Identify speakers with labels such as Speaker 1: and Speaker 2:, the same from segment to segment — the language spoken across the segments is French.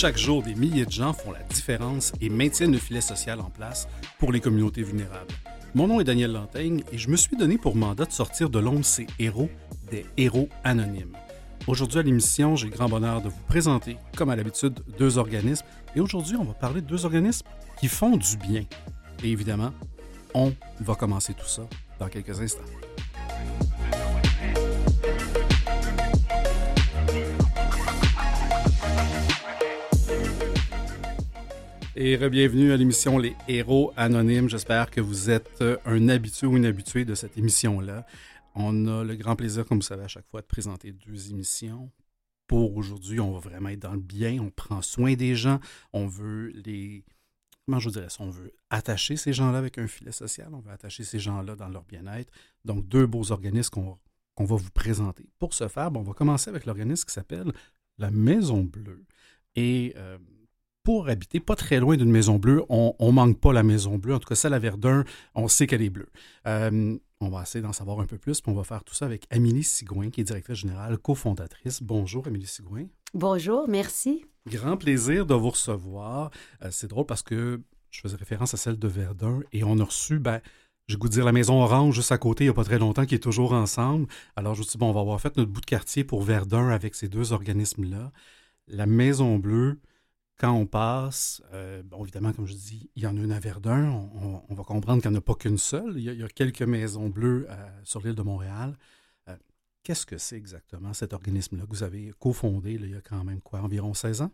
Speaker 1: chaque jour, des milliers de gens font la différence et maintiennent le filet social en place pour les communautés vulnérables. Mon nom est Daniel Lantaigne et je me suis donné pour mandat de sortir de l'ombre ces héros, des héros anonymes. Aujourd'hui à l'émission, j'ai le grand bonheur de vous présenter, comme à l'habitude, deux organismes. Et aujourd'hui, on va parler de deux organismes qui font du bien. Et évidemment, on va commencer tout ça dans quelques instants. Et bienvenue à l'émission Les Héros Anonymes. J'espère que vous êtes un habitué ou une habituée de cette émission-là. On a le grand plaisir, comme vous savez, à chaque fois de présenter deux émissions. Pour aujourd'hui, on va vraiment être dans le bien, on prend soin des gens, on veut les... Comment je vous dirais ça? On veut attacher ces gens-là avec un filet social, on veut attacher ces gens-là dans leur bien-être. Donc, deux beaux organismes qu'on va vous présenter. Pour ce faire, on va commencer avec l'organisme qui s'appelle la Maison Bleue. Et euh, pour habiter pas très loin d'une Maison Bleue, on ne manque pas la Maison Bleue. En tout cas, celle à Verdun, on sait qu'elle est bleue. Euh, on va essayer d'en savoir un peu plus, puis on va faire tout ça avec Amélie Sigouin, qui est directrice générale, cofondatrice. Bonjour, Amélie Sigouin.
Speaker 2: Bonjour, merci.
Speaker 1: Grand plaisir de vous recevoir. Euh, c'est drôle parce que je faisais référence à celle de Verdun et on a reçu, ben, j'ai goût de dire la Maison Orange juste à côté, il n'y a pas très longtemps, qui est toujours ensemble. Alors, je me suis dit, bon, on va avoir fait notre bout de quartier pour Verdun avec ces deux organismes-là. La Maison Bleue, quand on passe, euh, bon, évidemment, comme je dis, il y en a une à Verdun. On, va comprendre qu'il n'y en a pas qu'une seule. Il y, a, quelques maisons bleues euh, sur l'île de Montréal. Euh, qu'est-ce que c'est exactement cet organisme-là que vous avez cofondé il y a quand même quoi, environ 16 ans?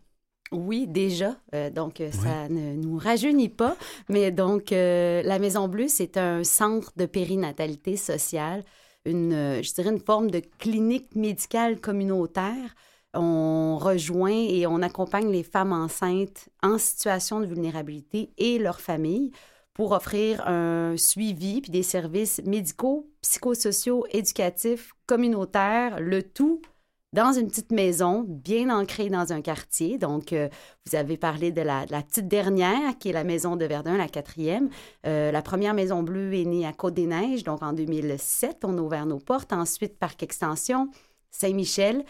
Speaker 2: Oui, déjà. donc, ça ne nous rajeunit pas. Mais donc, la Maison Bleue, c'est un centre de périnatalité sociale, une, je dirais, une forme de clinique médicale communautaire on rejoint et on accompagne les femmes enceintes en situation de vulnérabilité et leurs familles pour offrir un suivi puis des services médicaux, psychosociaux, éducatifs, communautaires, le tout dans une petite maison bien ancrée dans un quartier. Donc, euh, vous avez parlé de la, petite dernière, qui est la maison de Verdun, la quatrième. Euh, la première maison bleue est née à Côte-des-Neiges, donc en 2007. On a ouvert nos portes. Ensuite, Parc Extension, Saint-Michel.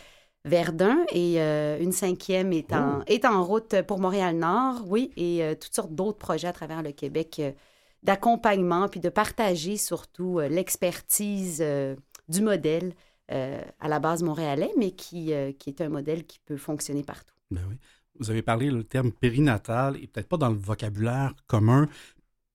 Speaker 2: Verdun et euh, une cinquième est en, oh. est en route pour Montréal-Nord, oui, et euh, toutes sortes d'autres projets à travers le Québec euh, d'accompagnement, puis de partager surtout l'expertise du modèle à la base montréalais, mais qui, qui est un modèle qui peut fonctionner partout.
Speaker 1: Ben oui. Vous avez parlé le terme périnatal, et peut-être pas dans le vocabulaire commun,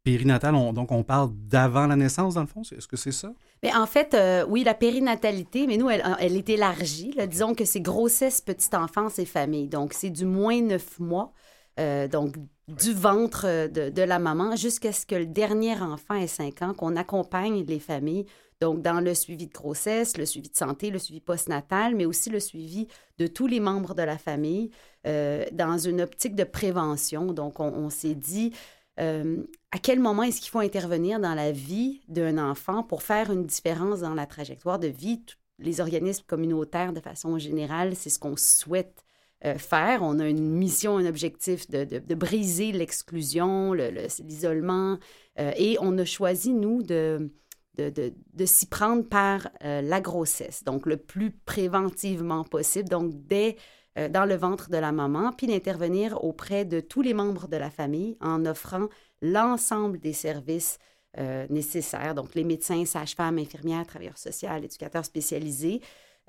Speaker 1: périnatal, donc on parle d'avant la naissance, dans le fond? Est-ce que c'est ça?
Speaker 2: Mais en fait, euh, oui, la périnatalité, mais nous, elle, est élargie. Disons que c'est grossesse, petite enfance et famille. Donc, c'est du moins neuf mois, euh, donc du ventre de, la maman jusqu'à ce que le dernier enfant ait cinq ans, qu'on accompagne les familles. Donc, dans le suivi de grossesse, le suivi de santé, le suivi postnatal, mais aussi le suivi de tous les membres de la famille euh, dans une optique de prévention. Donc, on s'est dit, euh, à quel moment est-ce qu'il faut intervenir dans la vie d'un enfant pour faire une différence dans la trajectoire de vie? Les organismes communautaires, de façon générale, c'est ce qu'on souhaite euh, faire. On a une mission, un objectif de, briser l'exclusion, l'isolement, euh, et on a choisi, nous, de, de, s'y prendre par la grossesse, donc le plus préventivement possible, donc dès euh, dans le ventre de la maman, puis d'intervenir auprès de tous les membres de la famille en offrant l'ensemble des services euh, nécessaires, donc les médecins, sages-femmes, infirmières, travailleurs sociaux, éducateurs spécialisés,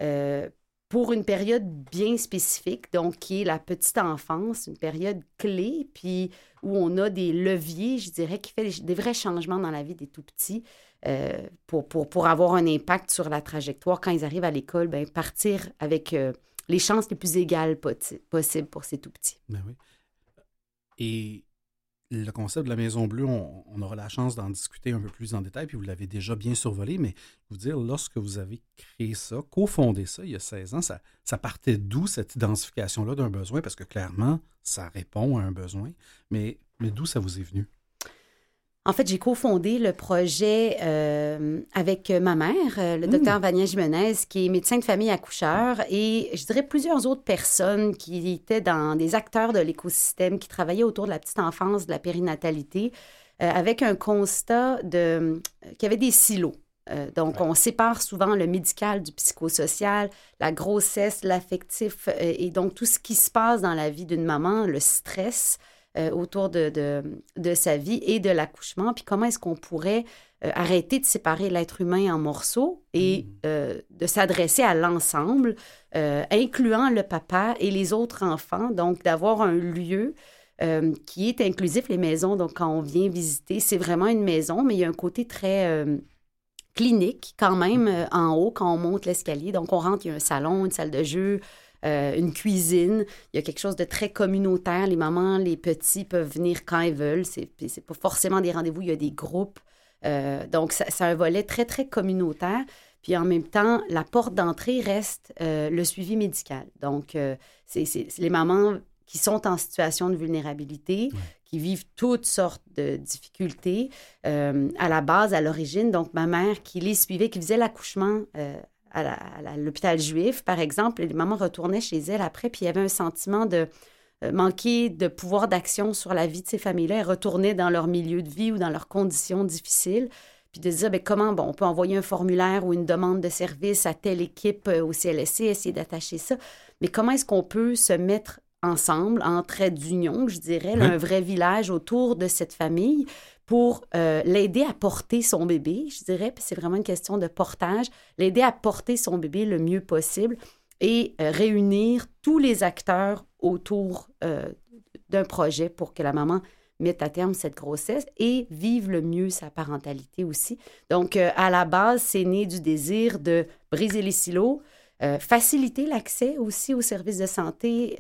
Speaker 2: euh, pour une période bien spécifique, donc qui est la petite enfance, une période clé, puis où on a des leviers, je dirais, qui fait des vrais changements dans la vie des tout-petits. pour, pour, pour, avoir un impact sur la trajectoire quand ils arrivent à l'école, ben, partir avec les chances les plus égales possibles pour ces tout petits.
Speaker 1: Ben oui. Et le concept de la Maison Bleue, on, aura la chance d'en discuter un peu plus en détail, puis vous l'avez déjà bien survolé, mais vous dire, lorsque vous avez créé ça, cofondé ça il y a 16 ans, ça, ça partait d'où cette identification-là d'un besoin? Parce que clairement, ça répond à un besoin, mais, mais d'où ça vous est venu?
Speaker 2: En fait, j'ai cofondé le projet euh, avec ma mère, euh, le docteur mmh. Vania Jimenez, qui est médecin de famille accoucheur, et je dirais plusieurs autres personnes qui étaient dans des acteurs de l'écosystème, qui travaillaient autour de la petite enfance, de la périnatalité, euh, avec un constat de qu'il y avait des silos. Euh, donc, on sépare souvent le médical du psychosocial, la grossesse, l'affectif et donc tout ce qui se passe dans la vie d'une maman, le stress euh, autour de, de, sa vie et de l'accouchement. Puis comment est-ce qu'on pourrait arrêter de séparer l'être humain en morceaux et mmh. de s'adresser à l'ensemble, incluant le papa et les autres enfants. Donc, d'avoir un lieu qui est inclusif, les maisons. Donc, quand on vient visiter, c'est vraiment une maison, mais il y a un côté très clinique quand même euh, en haut quand on monte l'escalier. Donc, on rentre, il y a un salon, une salle de jeu, euh, une cuisine. Il y a quelque chose de très communautaire. Les mamans, les petits peuvent venir quand ils veulent. C'est, c'est pas forcément des rendez-vous, il y a des groupes. Euh, donc, c'est un volet très, très communautaire. Puis en même temps, la porte d'entrée reste le suivi médical. Donc, c'est, les mamans qui sont en situation de vulnérabilité, qui vivent toutes sortes de difficultés euh, à la base, à l'origine. Donc, ma mère qui les suivait, qui faisait l'accouchement euh, à l'hôpital juif, par exemple, les mamans retournaient chez elles après, puis il y avait un sentiment de euh, manquer de pouvoir d'action sur la vie de ces familles-là. Elles retournaient dans leur milieu de vie ou dans leurs conditions difficiles puis de dire ben, comment bon, on peut envoyer un formulaire ou une demande de service à telle équipe au CLSC, essayer d'attacher ça. Mais comment est-ce qu'on peut se mettre ensemble, en trait d'union, je dirais, un vrai village autour de cette famille pour euh, l'aider à porter son bébé, je dirais, puis c'est vraiment une question de portage, l'aider à porter son bébé le mieux possible et euh, réunir tous les acteurs autour euh, d'un projet pour que la maman mette à terme cette grossesse et vive le mieux sa parentalité aussi. Donc, à la base, c'est né du désir de briser les silos, faciliter l'accès aussi aux services de santé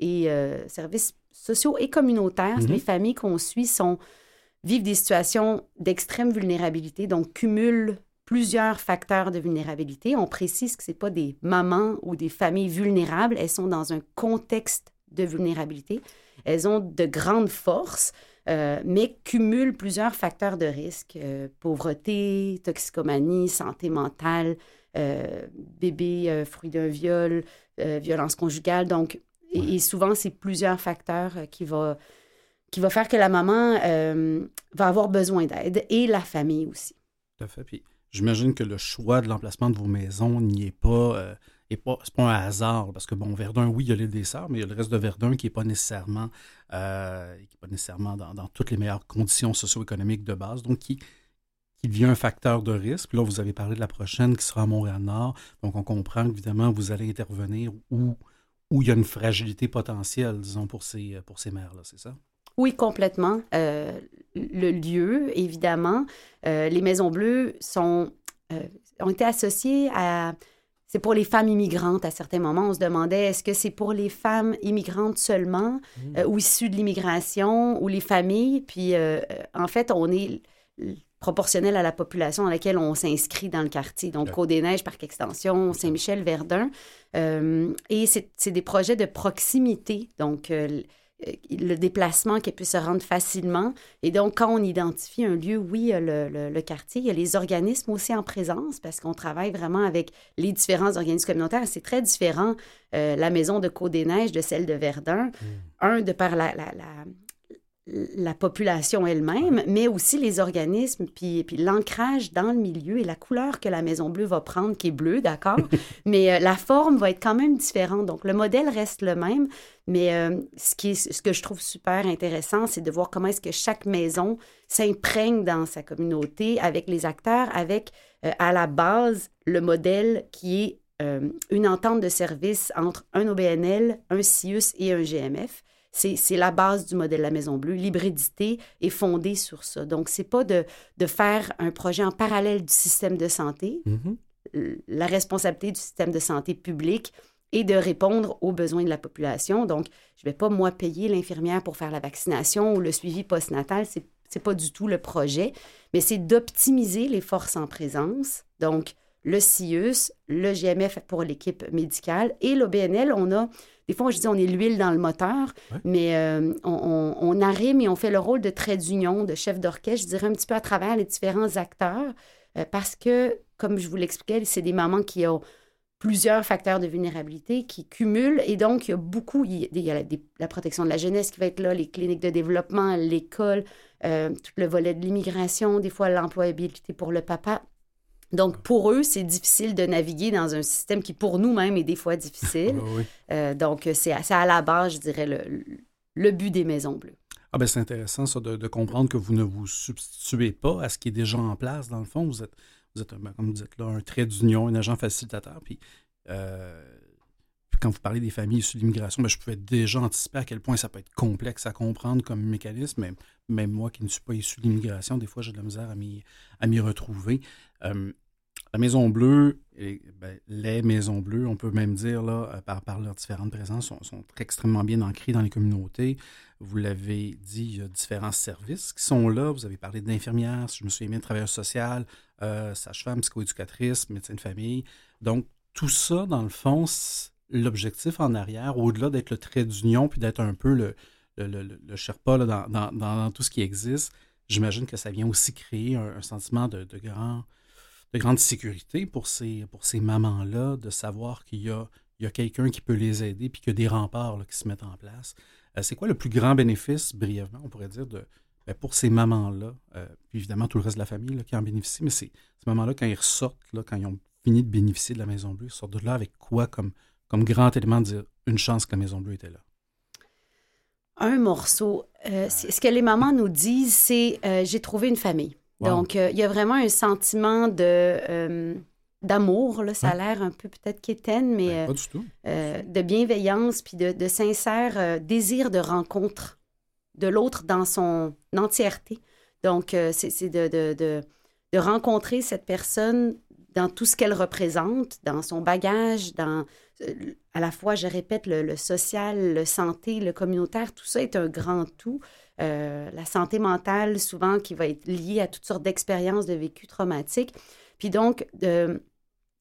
Speaker 2: et services sociaux et communautaires. Mhm. Les familles qu'on suit sont, vivent des situations d'extrême vulnérabilité, donc cumulent plusieurs facteurs de vulnérabilité. On précise que ce pas des mamans ou des familles vulnérables, elles sont dans un contexte de vulnérabilité. Elles ont de grandes forces, mais cumulent plusieurs facteurs de risque, pauvreté, toxicomanie, santé mentale, euh, bébé euh, fruit d'un viol, euh, violence conjugale. Donc, et, souvent, c'est plusieurs facteurs qui vont qui va faire que la maman va avoir besoin d'aide et la famille aussi.
Speaker 1: Tout à fait. Puis j'imagine que le choix de l'emplacement de vos maisons n'y est pas. et pas, c'est pas un hasard, parce que, bon, Verdun, oui, il y a l'île des Sœurs, mais il y a le reste de Verdun qui n'est pas nécessairement, qui est pas nécessairement dans, toutes les meilleures conditions socio-économiques de base, donc qui, il devient un facteur de risque. Puis là, vous avez parlé de la prochaine qui sera à Montréal-Nord. Donc, on comprend qu'évidemment, vous allez intervenir où, où il y a une fragilité potentielle, disons, pour ces, pour ces mères-là, c'est ça?
Speaker 2: Oui, complètement. Euh, le lieu, évidemment. Euh, les Maisons Bleues sont, euh, ont été associées à... C'est pour les femmes immigrantes à certains moments. On se demandait, est-ce que c'est pour les femmes immigrantes seulement mmh. ou issues de l'immigration ou les familles? Puis, en fait, on est proportionnelle à la population dans laquelle on s'inscrit dans le quartier. Donc, Côte-des-Neiges, Parc Extension, Saint-Michel, Verdun. Euh, et c'est des projets de proximité. Donc, euh, le déplacement qui peut se rendre facilement. Et donc, quand on identifie un lieu, oui, le, le, quartier, il y a les organismes aussi en présence parce qu'on travaille vraiment avec les différents organismes communautaires. C'est très différent, euh, la maison de Côte-des-Neiges de celle de Verdun. Hmm. Un, de par la, la, la population elle-même, mais aussi les organismes, puis, puis l'ancrage dans le milieu et la couleur que la Maison Bleue va prendre, qui est bleue, d'accord, mais euh, la forme va être quand même différente. Donc, le modèle reste le même, mais euh, ce, qui est, ce que je trouve super intéressant, c'est de voir comment est-ce que chaque maison s'imprègne dans sa communauté avec les acteurs, avec euh, à la base le modèle qui est une entente de service entre un OBNL, un CIUS et un GMF c'est la base du modèle de la Maison Bleue. L'hybridité est fondée sur ça. Donc, c'est pas de, de, faire un projet en parallèle du système de santé. Mm-hmm. La responsabilité du système de santé public est de répondre aux besoins de la population. Donc, je ne vais pas, moi, payer l'infirmière pour faire la vaccination ou le suivi postnatal. Ce n'est pas du tout le projet, mais c'est d'optimiser les forces en présence. Donc, le CIUS, le GMF pour l'équipe médicale et l'OBNL, on a des fois, je dis on est l'huile dans le moteur, mais euh, on, arrive et on fait le rôle de trait d'union, de chef d'orchestre, je dirais un petit peu à travers les différents acteurs, euh, parce que, comme je vous l'expliquais, c'est des mamans qui ont plusieurs facteurs de vulnérabilité qui cumulent et donc il y a beaucoup, il y a, la protection de la jeunesse qui va être là, les cliniques de développement, l'école, euh, tout le volet de l'immigration, des fois l'employabilité pour le papa. Donc, pour eux, c'est difficile de naviguer dans un système qui, pour nous-mêmes, est des fois difficile. Euh, donc, c'est à la base, je dirais, le, le but des Maisons Bleues.
Speaker 1: Ah ben c'est intéressant ça de, comprendre que vous ne vous substituez pas à ce qui est déjà en place. Dans le fond, vous êtes, vous êtes ben, comme vous dites là, un trait d'union, un agent facilitateur. Puis euh, quand vous parlez des familles issues de l'immigration, ben, je pouvais déjà anticiper à quel point ça peut être complexe à comprendre comme mécanisme. Mais même moi qui ne suis pas issu de l'immigration, des fois j'ai de la misère à m'y retrouver. Euh, la Maison Bleue, ben, les Maisons Bleues, on peut même dire, là, euh, par, par leurs différentes présences, sont, extrêmement bien ancrées dans les communautés. Vous l'avez dit, il y a différents services qui sont là. Vous avez parlé d'infirmières, si je me souviens bien, de travailleurs social, euh, sage-femme, psychoéducatrice, médecin de famille. Donc, tout ça, dans le fond, l'objectif en arrière, au-delà d'être le trait d'union puis d'être un peu le, le, Sherpa dans, tout ce qui existe, j'imagine que ça vient aussi créer un, sentiment de grand de grande sécurité pour ces, pour ces mamans-là, de savoir qu'il y a, a quelqu'un qui peut les aider, puis qu'il y a des remparts qui se mettent en place. Euh, c'est quoi le plus grand bénéfice, brièvement, on pourrait dire, de, ben, pour ces mamans-là, euh, puis évidemment tout le reste de la famille qui en bénéficie, mais ces, ces mamans-là, quand ils ressortent, là, quand ils ont fini de bénéficier de la Maison Bleue, ils sortent de là avec quoi comme, comme grand élément de dire une chance que la Maison Bleue était là?
Speaker 2: Un morceau. Euh, ce que les mamans nous disent, c'est j'ai trouvé une famille. Donc, euh, il y a vraiment un sentiment de euh, d'amour, là, ça a l'air un peu peut-être quétaine, mais
Speaker 1: ben,
Speaker 2: euh, de bienveillance, puis de, de sincère désir de rencontre de l'autre dans son entièreté. Donc, c'est de, de, de, rencontrer cette personne dans tout ce qu'elle représente, dans son bagage, dans à la fois, je répète, le, le, social, le santé, le communautaire, tout ça est un grand tout. Euh, la santé mentale, souvent, qui va être liée à toutes sortes d'expériences de vécu traumatiques. Puis donc,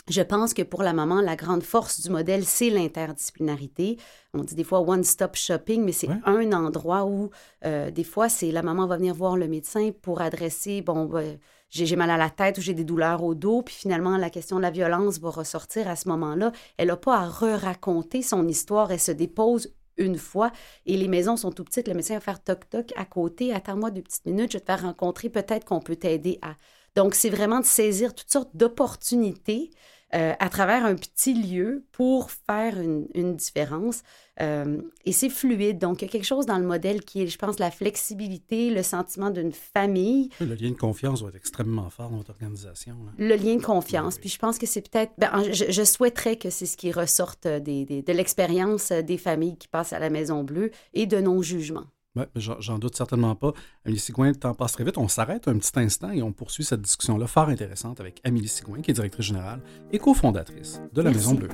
Speaker 2: je pense que pour la maman, la grande force du modèle, c'est l'interdisciplinarité. On dit des fois one-stop shopping, mais c'est un endroit où, euh, des fois, c'est la maman va venir voir le médecin pour adresser, bon, ben, j'ai mal à la tête ou j'ai des douleurs au dos, puis finalement, la question de la violence va ressortir à ce moment-là. Elle n'a pas à re-raconter son histoire, elle se dépose une fois. Et les maisons sont tout petites, le médecin va faire toc-toc à côté, attends-moi deux petites minutes, je vais te faire rencontrer, peut-être qu'on peut t'aider à. Donc, c'est vraiment de saisir toutes sortes d'opportunités euh, à travers un petit lieu pour faire une, différence. Euh, et c'est fluide. Donc, il y a quelque chose dans le modèle qui est, je pense, la flexibilité, le sentiment d'une famille.
Speaker 1: Le lien de confiance va être extrêmement fort dans votre organisation.
Speaker 2: Le lien de confiance. Puis je pense que c'est peut-être... Ben, je, souhaiterais que c'est ce qui ressorte des, de l'expérience des familles qui passent à la Maison Bleue et de non-jugement.
Speaker 1: Oui, j'en doute certainement pas. Amélie Sigouin, le temps passe très vite. On s'arrête un petit instant et on poursuit cette discussion-là fort intéressante avec Amélie Sigouin, qui est directrice générale et cofondatrice de la Maison Bleue.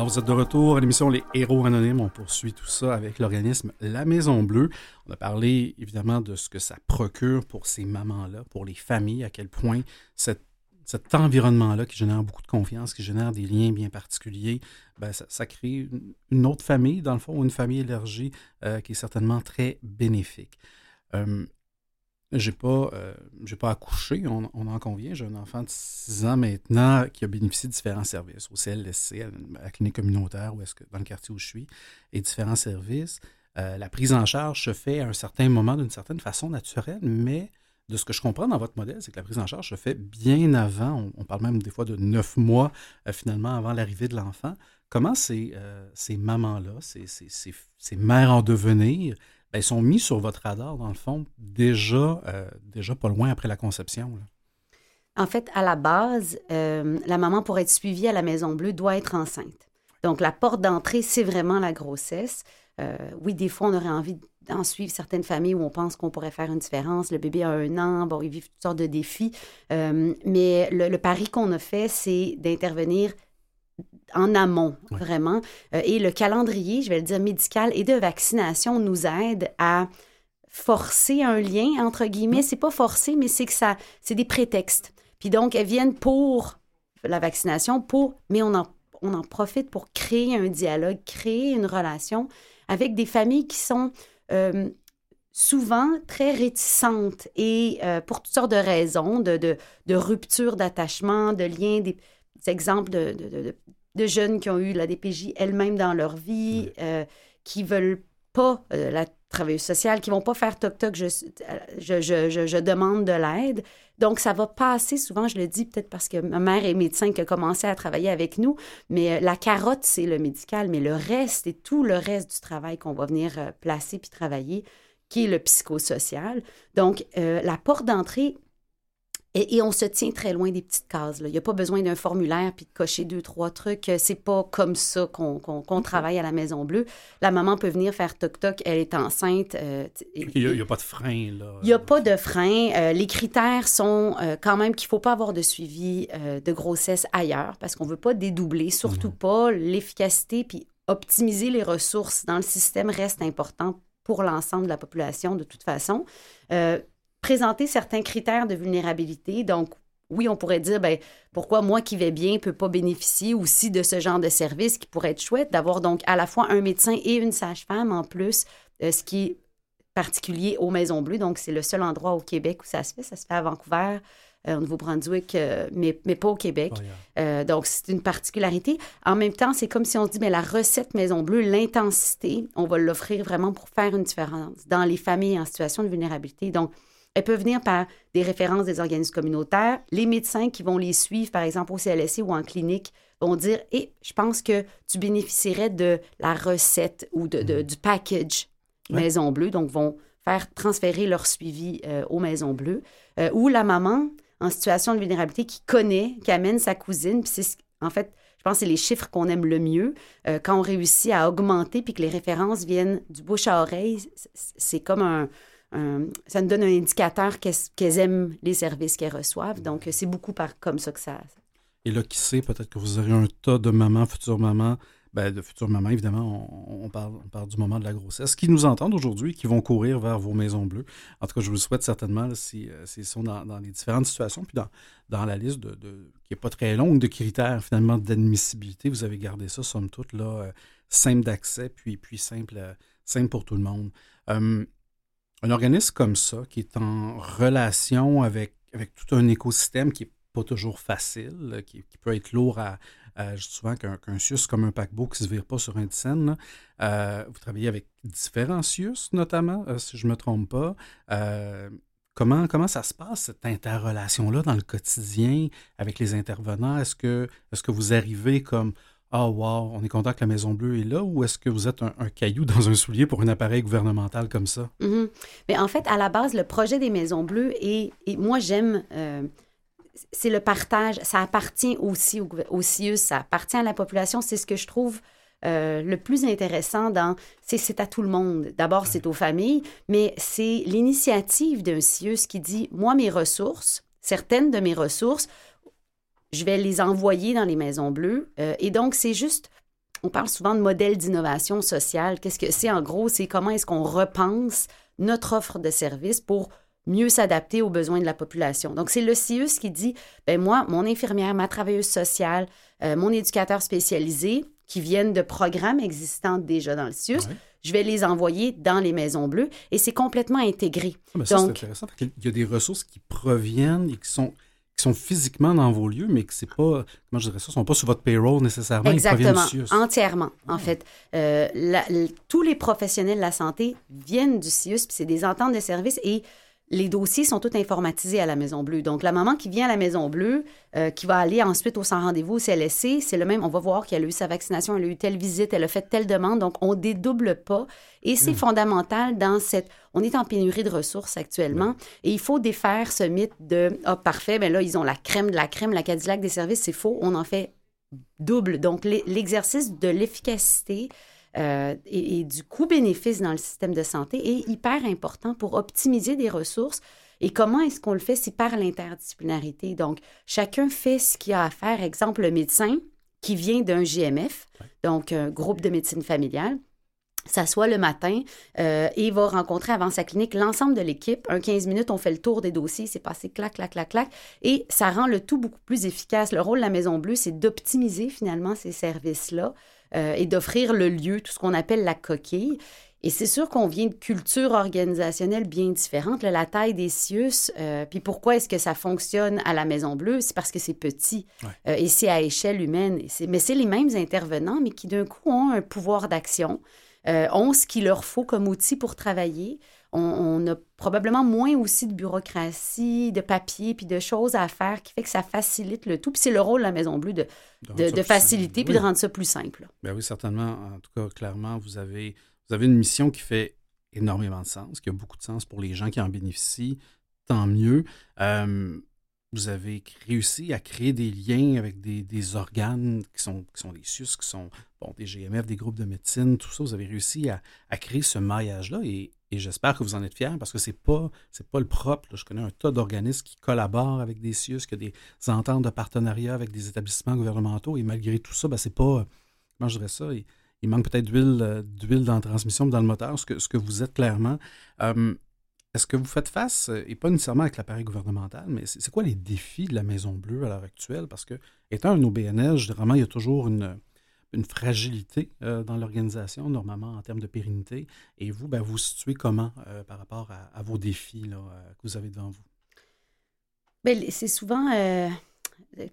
Speaker 1: Vous êtes de retour à l'émission Les Héros Anonymes. On poursuit tout ça avec l'organisme La Maison Bleue. On a parlé évidemment de ce que ça procure pour ces mamans-là, pour les familles, à quel point cet environnement-là qui génère beaucoup de confiance, qui génère des liens bien particuliers, ben, ça, crée une autre famille, dans le fond, une famille élargie euh, qui est certainement très bénéfique. Euh, j'ai pas, euh, j'ai pas accouché, on, en convient. J'ai un enfant de 6 ans maintenant qui a bénéficié de différents services au CLSC, à la clinique communautaire, où est-ce que, dans le quartier où je suis, et différents services. Euh, la prise en charge se fait à un certain moment d'une certaine façon naturelle, mais de ce que je comprends dans votre modèle, c'est que la prise en charge se fait bien avant. On, parle même des fois de neuf mois euh, finalement avant l'arrivée de l'enfant. Comment ces, ces mamans-là, ces, ces, ces, mères en devenir, ben, ils sont mis sur votre radar, dans le fond, déjà, euh, déjà pas loin après la conception.
Speaker 2: En fait, à la base, euh, la maman, pour être suivie à la Maison Bleue, doit être enceinte. Donc, la porte d'entrée, c'est vraiment la grossesse. oui, des fois, on aurait envie d'en suivre certaines familles où on pense qu'on pourrait faire une différence. Le bébé a un an, bon, il vit toutes sortes de défis. mais le pari qu'on a fait, c'est d'intervenir en amont, vraiment. Euh, et le calendrier, je vais le dire, médical et de vaccination nous aide à forcer un lien, entre guillemets. C'est pas forcé, mais c'est que ça, c'est des prétextes. Puis donc, elles viennent pour la vaccination, pour, mais on en, on en profite pour créer un dialogue, créer une relation avec des familles qui sont euh, souvent très réticentes et euh, pour toutes sortes de raisons, de, de, de rupture d'attachement, de liens, des, exemples de, de jeunes qui ont eu la DPJ elles-mêmes dans leur vie, euh, qui veulent pas euh, la travailleuse sociale, qui vont pas faire toc-toc, je, je, je, je, demande de l'aide. Donc, ça va passer souvent, je le dis peut-être parce que ma mère est médecin qui a commencé à travailler avec nous, mais euh, la carotte, c'est le médical, mais le reste et tout le reste du travail qu'on va venir placer puis travailler, qui est le psychosocial. Donc, la porte d'entrée, et, on se tient très loin des petites cases. Il n'y a pas besoin d'un formulaire puis de cocher deux, trois trucs. C'est pas comme ça qu'on travaille à la Maison Bleue. La maman peut venir faire toc-toc, elle est enceinte.
Speaker 1: Euh, il n'y a, pas de frein, là.
Speaker 2: Il n'y a pas de frein. Euh, les critères sont euh, quand même qu'il ne faut pas avoir de suivi de grossesse ailleurs parce qu'on ne veut pas dédoubler, surtout mhm. pas l'efficacité puis optimiser les ressources dans le système reste important pour l'ensemble de la population de toute façon présenter certains critères de vulnérabilité. Donc, oui, on pourrait dire, ben, pourquoi moi qui vais bien ne peux pas bénéficier aussi de ce genre de service qui pourrait être chouette, d'avoir donc à la fois un médecin et une sage-femme en plus, euh, ce qui est particulier aux Maisons Bleues. Donc, c'est le seul endroit au Québec où ça se fait. Ça se fait à Vancouver, euh, au Nouveau-Brunswick, euh, mais, mais, pas au Québec. donc, c'est une particularité. En même temps, c'est comme si on dit, mais la recette Maison Bleue, l'intensité, on va l'offrir vraiment pour faire une différence dans les familles en situation de vulnérabilité. Donc, elles peuvent venir par des références des organismes communautaires. Les médecins qui vont les suivre, par exemple au CLSC ou en clinique, vont dire Eh, je pense que tu bénéficierais de la recette ou de, mm. du package Maison Bleue. Donc, vont faire transférer leur suivi euh, aux Maisons Bleues. Euh, ou la maman en situation de vulnérabilité qui connaît, qui amène sa cousine. Puis c'est en fait, je pense que c'est les chiffres qu'on aime le mieux. Euh, quand on réussit à augmenter puis que les références viennent du bouche à oreille, c'est comme un, ça nous donne un indicateur qu'elles aiment les services qu'elles reçoivent. Donc, c'est beaucoup comme ça que ça.
Speaker 1: Et là, qui sait, peut-être que vous aurez un tas de mamans, futures mamans, ben, de futures mamans, évidemment, on, parle, on parle du moment de la grossesse, qui nous entendent aujourd'hui, qui vont courir vers vos maisons bleues. En tout cas, je vous souhaite certainement, euh, s'ils sont dans, dans, les différentes situations, puis dans, dans la liste de, qui n'est pas très longue de critères, finalement, d'admissibilité, vous avez gardé ça, somme toute, là, euh, simple d'accès, puis, puis simple, euh, simple pour tout le monde. Un organisme comme ça, qui est en relation avec, avec tout un écosystème qui n'est pas toujours facile, qui, peut être lourd à, souvent qu'un qu CIUS comme un paquebot qui ne se vire pas sur un scène. Euh, vous travaillez avec différents CIUS, notamment, euh, si je ne me trompe pas. Euh, comment, comment ça se passe, cette interrelation-là, dans le quotidien avec les intervenants? Est-ce que, est -ce que vous arrivez comme ah, wow, on est content que la Maison Bleue est là ou est-ce que vous êtes un, caillou dans un soulier pour un appareil gouvernemental comme ça?
Speaker 2: Mm-hmm. Mais en fait, à la base, le projet des Maisons Bleues, et, moi, j'aime. Euh, c'est le partage, ça appartient aussi au, au CIUS, ça appartient à la population. C'est ce que je trouve euh, le plus intéressant dans. C'est à tout le monde. D'abord, c'est aux familles, mais c'est l'initiative d'un CIUS qui dit Moi, mes ressources, certaines de mes ressources, je vais les envoyer dans les maisons bleues. Euh, et donc, c'est juste, on parle souvent de modèle d'innovation sociale. Qu'est-ce que c'est en gros? C'est comment est-ce qu'on repense notre offre de services pour mieux s'adapter aux besoins de la population. Donc, c'est le CIUS qui dit, ben moi, mon infirmière, ma travailleuse sociale, euh, mon éducateur spécialisé, qui viennent de programmes existants déjà dans le CIUS, je vais les envoyer dans les maisons bleues et c'est complètement intégré.
Speaker 1: Ah, ben ça, c'est intéressant qu'il y a des ressources qui proviennent et qui sont qui sont physiquement dans vos lieux, mais que c'est pas, comment je dirais ça, sont pas sur votre payroll nécessairement.
Speaker 2: Exactement, entièrement, en fait. Euh, tous les professionnels de la santé viennent du CIUS, puis c'est des ententes de services et les dossiers sont tous informatisés à la Maison Bleue. Donc, la maman qui vient à la Maison Bleue, euh, qui va aller ensuite au sans rendez-vous au CLSC, c'est le même. On va voir qu'elle a eu sa vaccination, elle a eu telle visite, elle a fait telle demande. Donc, on dédouble pas. Et c'est hmm. fondamental dans cette. On est en pénurie de ressources actuellement et il faut défaire ce mythe de Ah, parfait, mais ben là, ils ont la crème de la crème, la Cadillac des services. C'est faux. On en fait double. Donc, l'exercice de l'efficacité, et, et, du coût-bénéfice dans le système de santé est hyper important pour optimiser des ressources. Et comment est-ce qu'on le fait? C'est par l'interdisciplinarité. Donc, chacun fait ce qu'il a à faire. Exemple, le médecin qui vient d'un GMF, donc un groupe de médecine familiale, s'assoit le matin euh, et va rencontrer avant sa clinique l'ensemble de l'équipe. Un 15 minutes, on fait le tour des dossiers, c'est passé clac, clac, clac, clac, et ça rend le tout beaucoup plus efficace. Le rôle de la Maison Bleue, c'est d'optimiser finalement ces services-là euh, et d'offrir le lieu, tout ce qu'on appelle la coquille. Et c'est sûr qu'on vient de cultures organisationnelles bien différentes. la taille des CIUS, euh, puis pourquoi est-ce que ça fonctionne à la Maison Bleue? C'est parce que c'est petit et c'est à échelle humaine. mais c'est les mêmes intervenants, mais qui d'un coup ont un pouvoir d'action euh, ont ce qu'il leur faut comme outil pour travailler. On, a probablement moins aussi de bureaucratie, de papier, puis de choses à faire qui fait que ça facilite le tout. Puis c'est le rôle de la Maison Bleue de, de, faciliter puis de rendre ça plus simple.
Speaker 1: Bien oui, certainement. En tout cas, clairement, vous avez, vous avez une mission qui fait énormément de sens, qui a beaucoup de sens pour les gens qui en bénéficient. Tant mieux. Euh, vous avez réussi à créer des liens avec des, organes qui sont, qui sont des SUS, qui sont bon, des GMF, des groupes de médecine, tout ça. Vous avez réussi à, créer ce maillage-là et, j'espère que vous en êtes fiers parce que ce n'est pas, pas le propre. Je connais un tas d'organismes qui collaborent avec des SUS, qui ont des ententes de partenariat avec des établissements gouvernementaux et malgré tout ça, ben, c'est pas. Comment je dirais ça? Il, manque peut-être d'huile, euh, d'huile dans la transmission, dans le moteur, ce que, ce que vous êtes clairement. Euh, est-ce que vous faites face, euh, et pas nécessairement avec l'appareil gouvernemental, mais c'est quoi les défis de la Maison Bleue à l'heure actuelle? Parce que, étant un OBNL, généralement, il y a toujours une, une fragilité euh, dans l'organisation, normalement, en termes de pérennité. Et vous, ben, vous situez comment euh, par rapport à, vos défis là, que vous avez devant vous?
Speaker 2: Bien, c'est souvent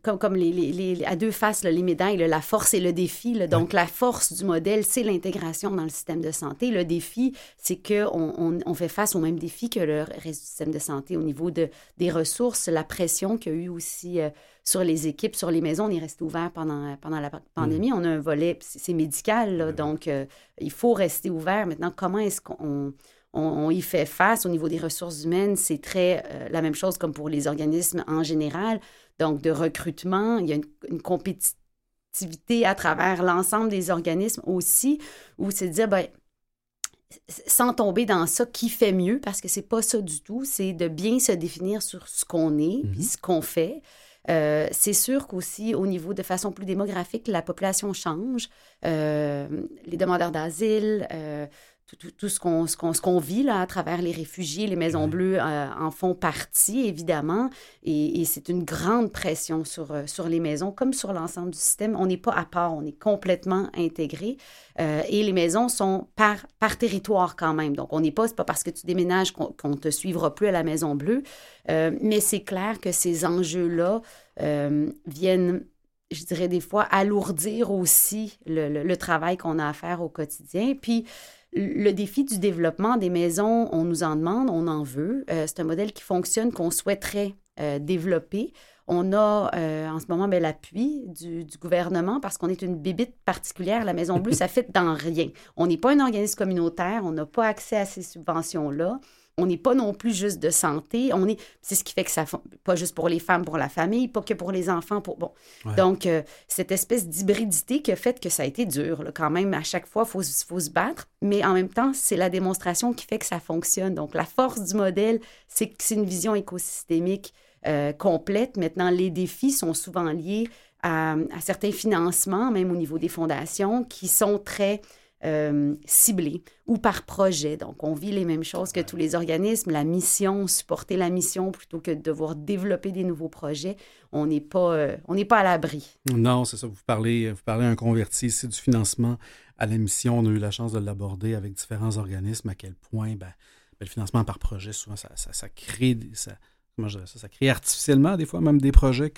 Speaker 2: comme, comme les, les, à deux faces, les médailles, la force et le défi. Donc, la force du modèle, c'est l'intégration dans le système de santé. Le défi, c'est qu'on on, on, fait face au même défi que le reste du système de santé au niveau de, des ressources, la pression qu'il y a eu aussi euh, sur les équipes, sur les maisons. On est resté ouvert pendant, pendant la pandémie. Mm. On a un volet, c'est médical, donc euh, il faut rester ouvert. Maintenant, comment est-ce qu'on on, y fait face au niveau des ressources humaines? C'est très euh, la même chose comme pour les organismes en général. Donc, de recrutement, il y a une, compétitivité à travers l'ensemble des organismes aussi, où c'est de dire, ben, sans tomber dans ça, qui fait mieux, parce que c'est pas ça du tout, c'est de bien se définir sur ce qu'on est, puis mm-hmm. ce qu'on fait. Euh, c'est sûr qu'aussi, au niveau de façon plus démographique, la population change. Euh, les demandeurs d'asile, tout, ce qu'on ce vit là, à travers les réfugiés, les Maisons Bleues euh, en font partie, évidemment. Et, c'est une grande pression sur, euh, sur les maisons, comme sur l'ensemble du système. On n'est pas à part, on est complètement intégré. Euh, et les maisons sont par, par territoire quand même. Donc, on n'est pas, c'est pas parce que tu déménages qu'on ne te suivra plus à la Maison Bleue. mais c'est clair que ces enjeux-là viennent je dirais des fois, alourdir aussi le, le, le travail qu'on a à faire au quotidien. Puis, le défi du développement des maisons, on nous en demande, on en veut. Euh, c'est un modèle qui fonctionne, qu'on souhaiterait euh, développer. On a euh, en ce moment ben, l'appui du, gouvernement parce qu'on est une bébite particulière. La Maison Bleue, ça fait dans rien. On n'est pas un organisme communautaire, on n'a pas accès à ces subventions-là on n'est pas non plus juste de santé. On est, c'est ce qui fait que ça, pas juste pour les femmes, pour la famille, pas que pour les enfants. Pour, bon. Donc, euh, cette espèce d'hybridité qui a fait que ça a été dur. quand même, à chaque fois, il faut, faut, se battre. Mais en même temps, c'est la démonstration qui fait que ça fonctionne. Donc, la force du modèle, c'est que c'est une vision écosystémique euh, complète. Maintenant, les défis sont souvent liés à, à, certains financements, même au niveau des fondations, qui sont très euh, ciblé ou par projet. Donc, on vit les mêmes choses que tous les organismes. La mission, supporter la mission plutôt que de devoir développer des nouveaux projets, on n'est pas, euh, on n'est pas à l'abri.
Speaker 1: Non, c'est ça. Vous parlez, vous parlez un converti c'est du financement à la mission. On a eu la chance de l'aborder avec différents organismes. À quel point ben, ben le financement par projet, souvent, ça, ça, ça crée, ça, ça, crée artificiellement des fois même des projets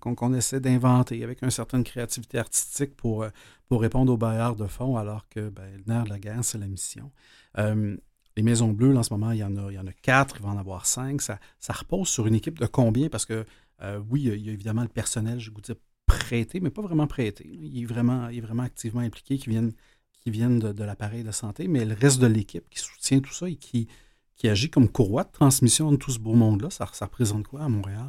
Speaker 1: qu'on essaie d'inventer avec une certaine créativité artistique pour, euh, pour répondre aux bailleurs de fonds, alors que ben, le nerf de la guerre, c'est la mission. Les Maisons Bleues, en ce moment, il y en a, il y en a quatre, il va en avoir cinq. Ça, ça repose sur une équipe de combien? Parce que euh, oui, il y, a, évidemment le personnel, je vous dis prêté, mais pas vraiment prêté. Il est vraiment, il est vraiment activement impliqué, qui viennent, qui viennent de, de l'appareil de santé, mais le reste de l'équipe qui soutient tout ça et qui, qui agit comme courroie de transmission de tout ce beau monde-là, ça, représente quoi à Montréal?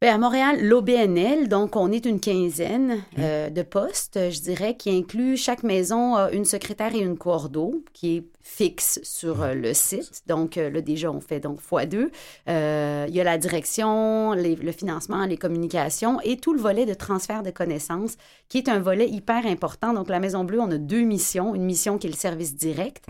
Speaker 2: Bien, à Montréal, l'OBNL, donc on est une quinzaine euh, de postes, je dirais, qui inclut chaque maison a une secrétaire et une cordeau qui est fixe sur euh, le site. Donc euh, là, déjà, on fait donc fois deux. il y a la direction, le financement, les communications et tout le volet de transfert de connaissances qui est un volet hyper important. Donc la Maison Bleue, on a deux missions. Une mission qui est le service direct.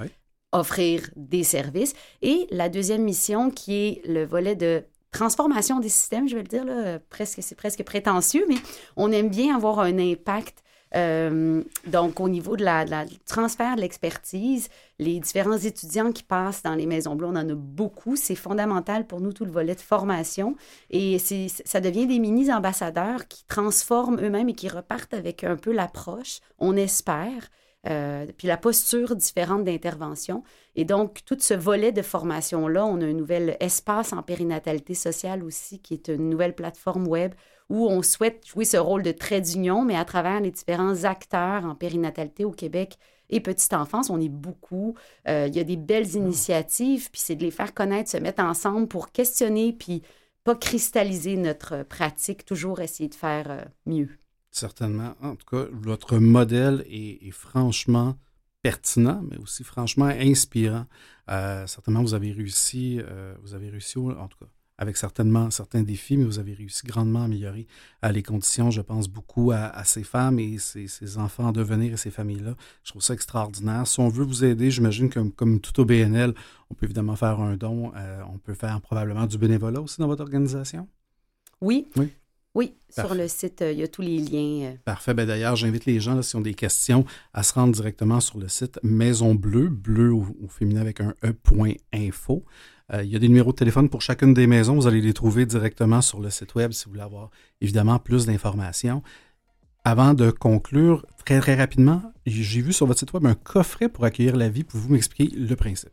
Speaker 2: Offrir des services. Et la deuxième mission qui est le volet de transformation des systèmes, je vais le dire, là, presque, c'est presque prétentieux, mais on aime bien avoir un impact. Euh, donc, au niveau de la, transfert de l'expertise, les différents étudiants qui passent dans les maisons bleues, on en a beaucoup. C'est fondamental pour nous, tout le volet de formation. Et ça devient des mini-ambassadeurs qui transforment eux-mêmes et qui repartent avec un peu l'approche, on espère, euh, puis la posture différente d'intervention. Et donc, tout ce volet de formation-là, on a un nouvel espace en périnatalité sociale aussi, qui est une nouvelle plateforme web où on souhaite jouer ce rôle de trait d'union, mais à travers les différents acteurs en périnatalité au Québec et petite enfance, on est beaucoup. Euh, il y a des belles ah. initiatives, puis c'est de les faire connaître, se mettre ensemble pour questionner, puis pas cristalliser notre pratique, toujours essayer de faire euh, mieux.
Speaker 1: Certainement. En tout cas, votre modèle est, franchement pertinent, mais aussi franchement inspirant. Euh, certainement, vous avez réussi, euh, vous avez réussi, en tout cas, avec certainement certains défis, mais vous avez réussi grandement à améliorer euh, les conditions. Je pense beaucoup à, ces femmes et ces, enfants en devenir et ces familles-là. Je trouve ça extraordinaire. Si on veut vous aider, j'imagine que comme tout au BNL, on peut évidemment faire un don. on peut faire probablement du bénévolat aussi dans votre organisation.
Speaker 2: Oui. Oui. Oui, sur le site, euh, il y a tous les liens. Euh.
Speaker 1: Parfait. Ben, D'ailleurs, j'invite les gens, là, s'ils ont des questions, à se rendre directement sur le site Maison Bleue, bleu au, féminin avec un e.info. Euh, il y a des numéros de téléphone pour chacune des maisons. Vous allez les trouver directement sur le site web si vous voulez avoir évidemment plus d'informations. Avant de conclure, très très rapidement, j'ai vu sur votre site web un coffret pour accueillir la vie. Pouvez-vous m'expliquer le principe?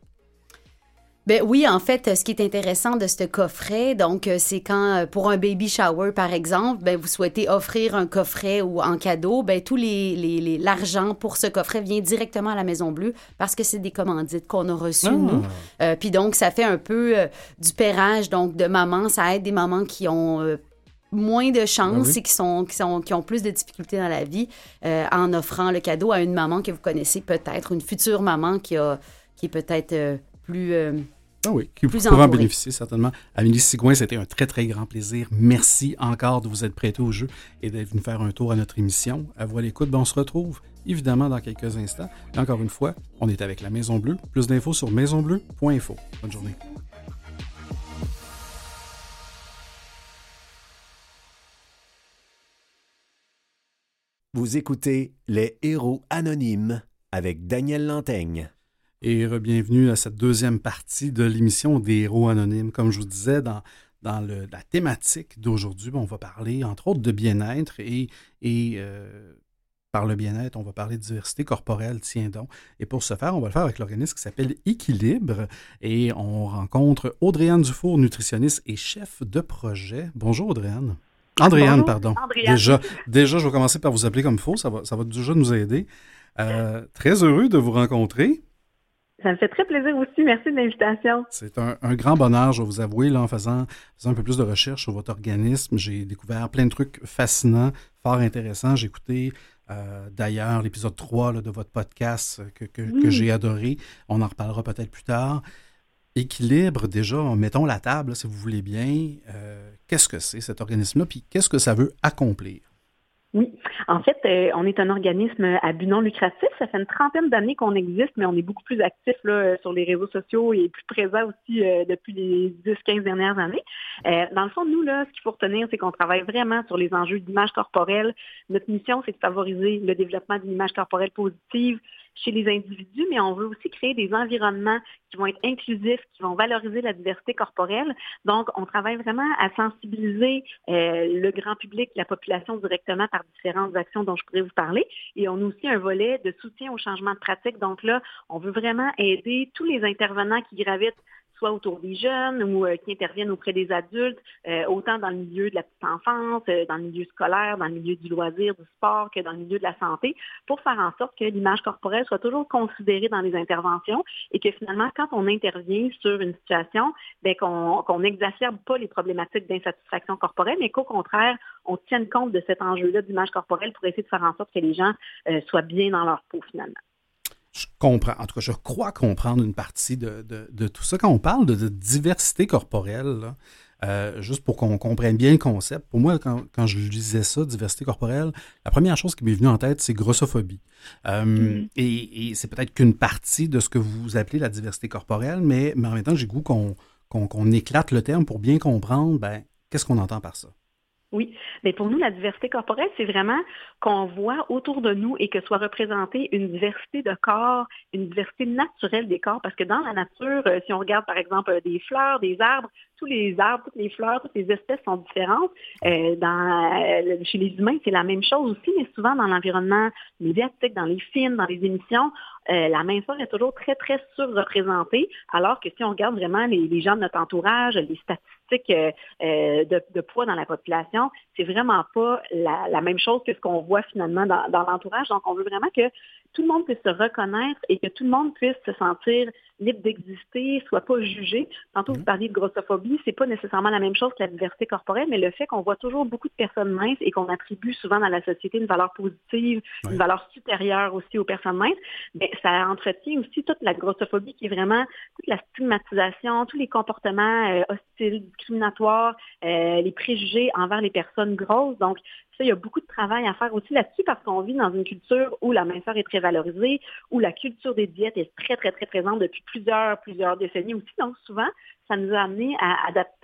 Speaker 2: Ben oui, en fait, ce qui est intéressant de ce coffret, donc, euh, c'est quand, euh, pour un baby shower, par exemple, ben, vous souhaitez offrir un coffret ou en cadeau, ben, tout les, l'argent pour ce coffret vient directement à la Maison Bleue parce que c'est des commandites qu'on a reçues, ah. nous. Euh, puis donc, ça fait un peu du pérage, donc, de mamans. Ça aide des mamans qui ont moins de chance ben et qui, sont, qui, sont, qui ont plus de difficultés dans la vie en offrant le cadeau à une maman que vous connaissez peut-être, une future maman qui, a, qui est peut-être plus. Euh,
Speaker 1: ah oui, qui pourra en bénéficier certainement. Amélie Sigouin, c'était un très, très grand plaisir. Merci encore de vous être prêté au jeu et d'être venu faire un tour à notre émission. À vous à l'écoute. Ben, on se retrouve évidemment dans quelques instants. Et encore une fois, on est avec la Maison Bleue. Plus d'infos sur maisonbleu.info. Bonne journée.
Speaker 3: Vous écoutez Les Héros Anonymes avec Daniel Lantaigne
Speaker 1: et bienvenue à cette deuxième partie de l'émission des héros anonymes. Comme je vous disais, dans, dans le, la thématique d'aujourd'hui, on va parler entre autres de bien-être et, et euh, par le bien-être, on va parler de diversité corporelle, tiens donc. Et pour ce faire, on va le faire avec l'organisme qui s'appelle Équilibre et on rencontre Audriane Dufour, nutritionniste et chef de projet. Bonjour Audriane. Andréane, pardon. Déjà, déjà, je vais commencer par vous appeler comme il faut, ça va, ça va déjà nous aider. Euh, très heureux de vous rencontrer.
Speaker 4: Ça me fait très plaisir aussi. Merci de l'invitation.
Speaker 1: C'est un, grand bonheur, je vais vous avouer, là, en faisant, un peu plus de recherche sur votre organisme. J'ai découvert plein de trucs fascinants, fort intéressants. J'ai écouté euh, d'ailleurs l'épisode 3 de votre podcast que, que, j'ai adoré. On en reparlera peut-être plus tard. Équilibre, déjà, mettons la table, si vous voulez bien. Euh, qu'est-ce que c'est cet organisme-là? Puis qu'est-ce que ça veut accomplir?
Speaker 4: Oui. En fait, euh, on est un organisme à but non lucratif. Ça fait une trentaine d'années qu'on existe, mais on est beaucoup plus actif là, sur les réseaux sociaux et plus présent aussi euh, depuis les 10-15 dernières années. Euh, dans le fond, nous, là, ce qu'il faut retenir, c'est qu'on travaille vraiment sur les enjeux d'image corporelle. Notre mission, c'est de favoriser le développement d'une image corporelle positive, chez les individus, mais on veut aussi créer des environnements qui vont être inclusifs, qui vont valoriser la diversité corporelle. Donc, on travaille vraiment à sensibiliser euh, le grand public, la population directement par différentes actions dont je pourrais vous parler. Et on a aussi un volet de soutien au changement de pratique. Donc là, on veut vraiment aider tous les intervenants qui gravitent soit autour des jeunes ou qui interviennent auprès des adultes, autant dans le milieu de la petite enfance, dans le milieu scolaire, dans le milieu du loisir, du sport que dans le milieu de la santé, pour faire en sorte que l'image corporelle soit toujours considérée dans les interventions et que finalement, quand on intervient sur une situation, ben, qu'on n'exacerbe pas les problématiques d'insatisfaction corporelle, mais qu'au contraire, on tienne compte de cet enjeu-là d'image corporelle pour essayer de faire en sorte que les gens euh, soient bien dans leur peau finalement.
Speaker 1: Je comprends, en tout cas, je crois comprendre une partie de, tout ça. Quand on parle de, diversité corporelle, euh, juste pour qu'on comprenne bien le concept, pour moi, quand, je lisais ça, diversité corporelle, la première chose qui m'est venue en tête, c'est grossophobie. Euh, mm-hmm. Et, c'est peut-être qu'une partie de ce que vous appelez la diversité corporelle, mais, mais en même temps, j'ai goût qu'on qu'on éclate le terme pour bien comprendre ben, qu'est-ce qu'on entend par ça.
Speaker 4: Oui, mais pour nous, la diversité corporelle, c'est vraiment qu'on voit autour de nous et que soit représentée une diversité de corps, une diversité naturelle des corps, parce que dans la nature, euh, si on regarde par exemple euh, des fleurs, des arbres, tous les arbres, toutes les fleurs, toutes les espèces sont différentes. Euh, dans, chez les humains, c'est la même chose aussi, mais souvent dans l'environnement médiatique, dans les films, dans les émissions, la minceur est toujours très, très surreprésentée, alors que si on regarde vraiment les, gens de notre entourage, les statistiques, euh, euh, de, poids dans la population, c'est vraiment pas la, même chose que ce qu'on voit finalement dans l'entourage. Donc, on veut vraiment que tout le monde puisse se reconnaître et que tout le monde puisse se sentir libre d'exister, soit pas jugé. Tantôt, vous mhm. parliez de grossophobie, c'est pas nécessairement la même chose que la diversité corporelle, mais le fait qu'on voit toujours beaucoup de personnes minces et qu'on attribue souvent dans la société une valeur positive, une valeur supérieure aussi aux personnes minces, bien, ça entretient aussi toute la grossophobie qui est vraiment toute la stigmatisation, tous les comportements euh, hostiles, discriminatoires, euh, les préjugés envers les personnes grosses. Donc, il y a beaucoup de travail à faire aussi là-dessus parce qu'on vit dans une culture où la minceur est très valorisée, où la culture des diètes est très, très, très présente depuis plusieurs, plusieurs décennies aussi. Donc, souvent, ça nous a amené à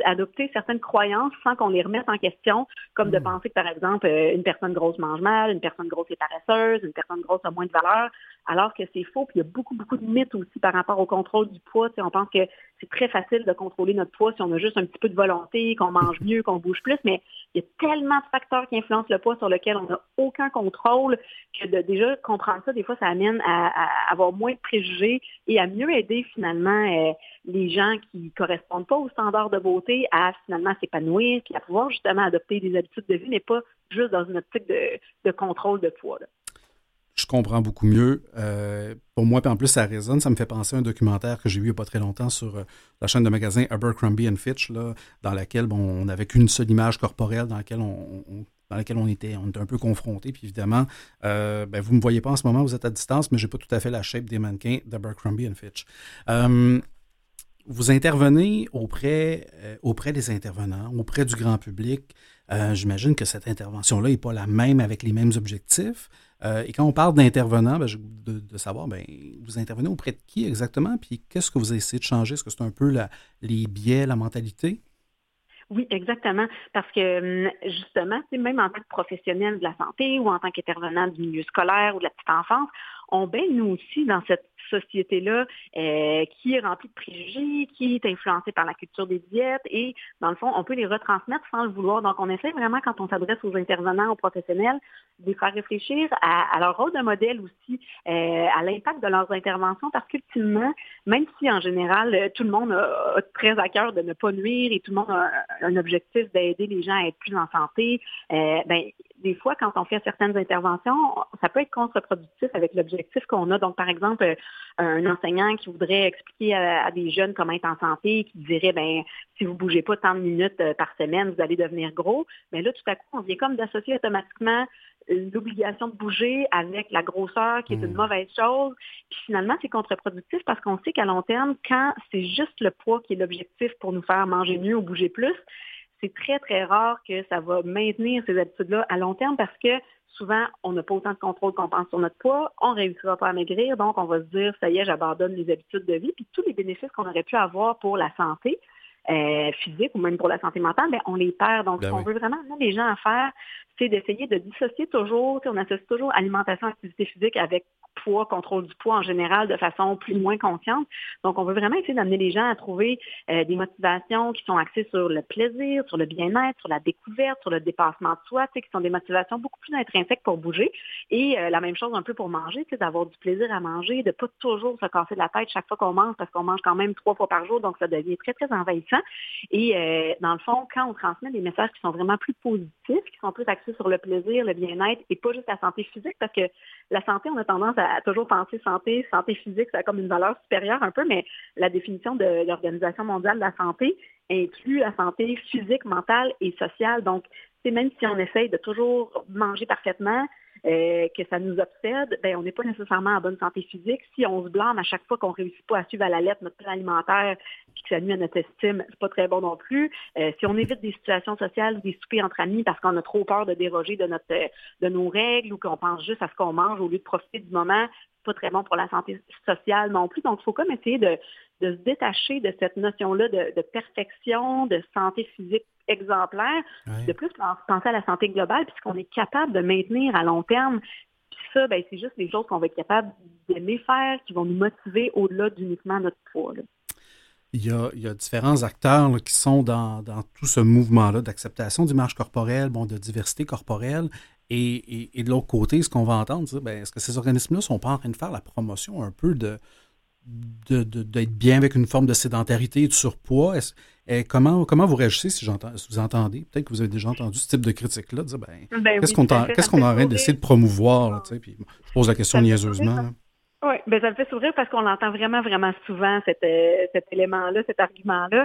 Speaker 4: adopter certaines croyances sans qu'on les remette en question, comme de hmm. penser que, par exemple, euh, une personne grosse mange mal, une personne grosse est paresseuse, une personne grosse a moins de valeur, alors que c'est faux. Puis il y a beaucoup, beaucoup de mythes aussi par rapport au contrôle du poids. on pense que c'est très facile de contrôler notre poids si on a juste un petit peu de volonté, qu'on mange mieux, qu'on bouge plus, mais il y a tellement de facteurs qui influencent le poids sur lequel on n'a aucun contrôle que de déjà comprendre ça, des fois, ça amène à, avoir moins de préjugés et à mieux aider finalement euh, les gens qui correspondent pas aux standards de beauté à finalement s'épanouir et à pouvoir justement adopter des habitudes de vie, mais pas juste dans une optique de, contrôle de poids.
Speaker 1: Je comprends beaucoup mieux. Euh, pour moi, puis en plus, ça résonne. Ça me fait penser à un documentaire que j'ai vu il n'y a pas très longtemps sur euh, la chaîne de magasins Abercrombie Fitch, là, dans laquelle bon, on n'avait qu'une seule image corporelle dans laquelle on, dans laquelle on était, on était un peu confronté. Puis évidemment, euh, ben, vous ne me voyez pas en ce moment, vous êtes à distance, mais je n'ai pas tout à fait la shape des mannequins d'Abercrombie Fitch vous intervenez auprès, euh, auprès des intervenants, auprès du grand public. Euh, j'imagine que cette intervention-là n'est pas la même avec les mêmes objectifs. Euh, et quand on parle d'intervenants, ben, de, savoir, ben, vous intervenez auprès de qui exactement, puis qu'est-ce que vous essayez de changer? Est-ce que c'est un peu la, les biais, la mentalité?
Speaker 4: Oui, exactement. Parce que hum, justement, même en tant que professionnel de la santé ou en tant qu'intervenant du milieu scolaire ou de la petite enfance, on baigne nous aussi dans cette société-là euh, qui est remplie de préjugés, qui est influencée par la culture des diètes et dans le fond, on peut les retransmettre sans le vouloir. Donc, on essaie vraiment, quand on s'adresse aux intervenants, aux professionnels, de les faire réfléchir à, leur rôle de modèle aussi, euh, à l'impact de leurs interventions parce qu'ultimement, même si en général, tout le monde a, très à cœur de ne pas nuire et tout le monde a un objectif d'aider les gens à être plus en santé, euh, ben, des fois, quand on fait certaines interventions, ça peut être contre-productif avec l'objectif qu'on a. Donc, par exemple, euh, un enseignant qui voudrait expliquer à, des jeunes comment être en santé, qui dirait, ben, si vous bougez pas tant de minutes euh, par semaine, vous allez devenir gros. Mais là, tout à coup, on vient comme d'associer automatiquement l'obligation de bouger avec la grosseur qui est une mmh. mauvaise chose. Puis finalement, c'est contre-productif parce qu'on sait qu'à long terme, quand c'est juste le poids qui est l'objectif pour nous faire manger mieux ou bouger plus, c'est très, très rare que ça va maintenir ces habitudes-là à long terme parce que souvent, on n'a pas autant de contrôle qu'on pense sur notre poids, on ne réussira pas à maigrir, donc on va se dire, ça y est, j'abandonne les habitudes de vie, puis tous les bénéfices qu'on aurait pu avoir pour la santé, euh, physique ou même pour la santé mentale, ben, on les perd. Donc,
Speaker 1: Ben
Speaker 4: ce qu'on
Speaker 1: oui.
Speaker 4: veut vraiment amener les gens à faire, c'est d'essayer de dissocier toujours, on associe toujours alimentation, activité physique avec poids, contrôle du poids en général de façon plus ou moins consciente. Donc, on veut vraiment essayer d'amener les gens à trouver euh, des motivations qui sont axées sur le plaisir, sur le bien-être, sur la découverte, sur le dépassement de soi, qui sont des motivations beaucoup plus intrinsèques pour bouger. Et euh, la même chose un peu pour manger, d'avoir du plaisir à manger, de pas toujours se casser la tête chaque fois qu'on mange, parce qu'on mange quand même trois fois par jour, donc ça devient très, très envahissant. Et euh, dans le fond, quand on transmet des messages qui sont vraiment plus positifs, qui sont plus axés sur le plaisir, le bien-être, et pas juste la santé physique, parce que la santé, on a tendance à, toujours penser santé, santé physique, ça a comme une valeur supérieure un peu, mais la définition de l'Organisation mondiale de la santé inclut la santé physique, mentale et sociale. Donc, même si on essaye de toujours manger parfaitement, euh, que ça nous obsède, ben, on n'est pas nécessairement en bonne santé physique. Si on se blâme à chaque fois qu'on réussit pas à suivre à la lettre notre plan alimentaire puis que ça nuit à notre estime, c'est pas très bon non plus. Euh, si on évite des situations sociales des soupers entre amis parce qu'on a trop peur de déroger de notre de nos règles ou qu'on pense juste à ce qu'on mange au lieu de profiter du moment, pas très bon pour la santé sociale non plus. Donc, il faut comme essayer de, de se détacher de cette notion-là de, de perfection, de santé physique exemplaire, de plus penser à la santé globale, puis ce qu'on est capable de maintenir à long terme. Puis ça, ben, c'est juste des choses qu'on va être capable d'aimer faire, qui vont nous motiver au-delà d'uniquement notre poids. là.
Speaker 1: Il y, a, il y a différents acteurs là, qui sont dans, dans tout ce mouvement-là d'acceptation d'image corporelle, bon, de diversité corporelle. Et, et- et de l'autre côté, ce qu'on va entendre, c'est, ben, est-ce que ces organismes-là sont pas en train de faire la promotion un peu de de- de- d'être bien avec une forme de sédentarité et de surpoids? Eh, comment, comment vous réagissez si, j'entends, si vous entendez? Peut-être que vous avez déjà entendu ce type de critique-là, de dire, ben,
Speaker 4: Ben
Speaker 1: qu'est-ce
Speaker 4: oui,
Speaker 1: qu'on en
Speaker 4: fait
Speaker 1: train
Speaker 4: sourire.
Speaker 1: d'essayer de promouvoir? Là, puis je pose la question
Speaker 4: Ça me fait
Speaker 1: niaiseusement.
Speaker 4: Oui, ben ça me fait sourire parce qu'on l'entend vraiment, vraiment souvent, cet, euh, cet élément-là, cet argument-là.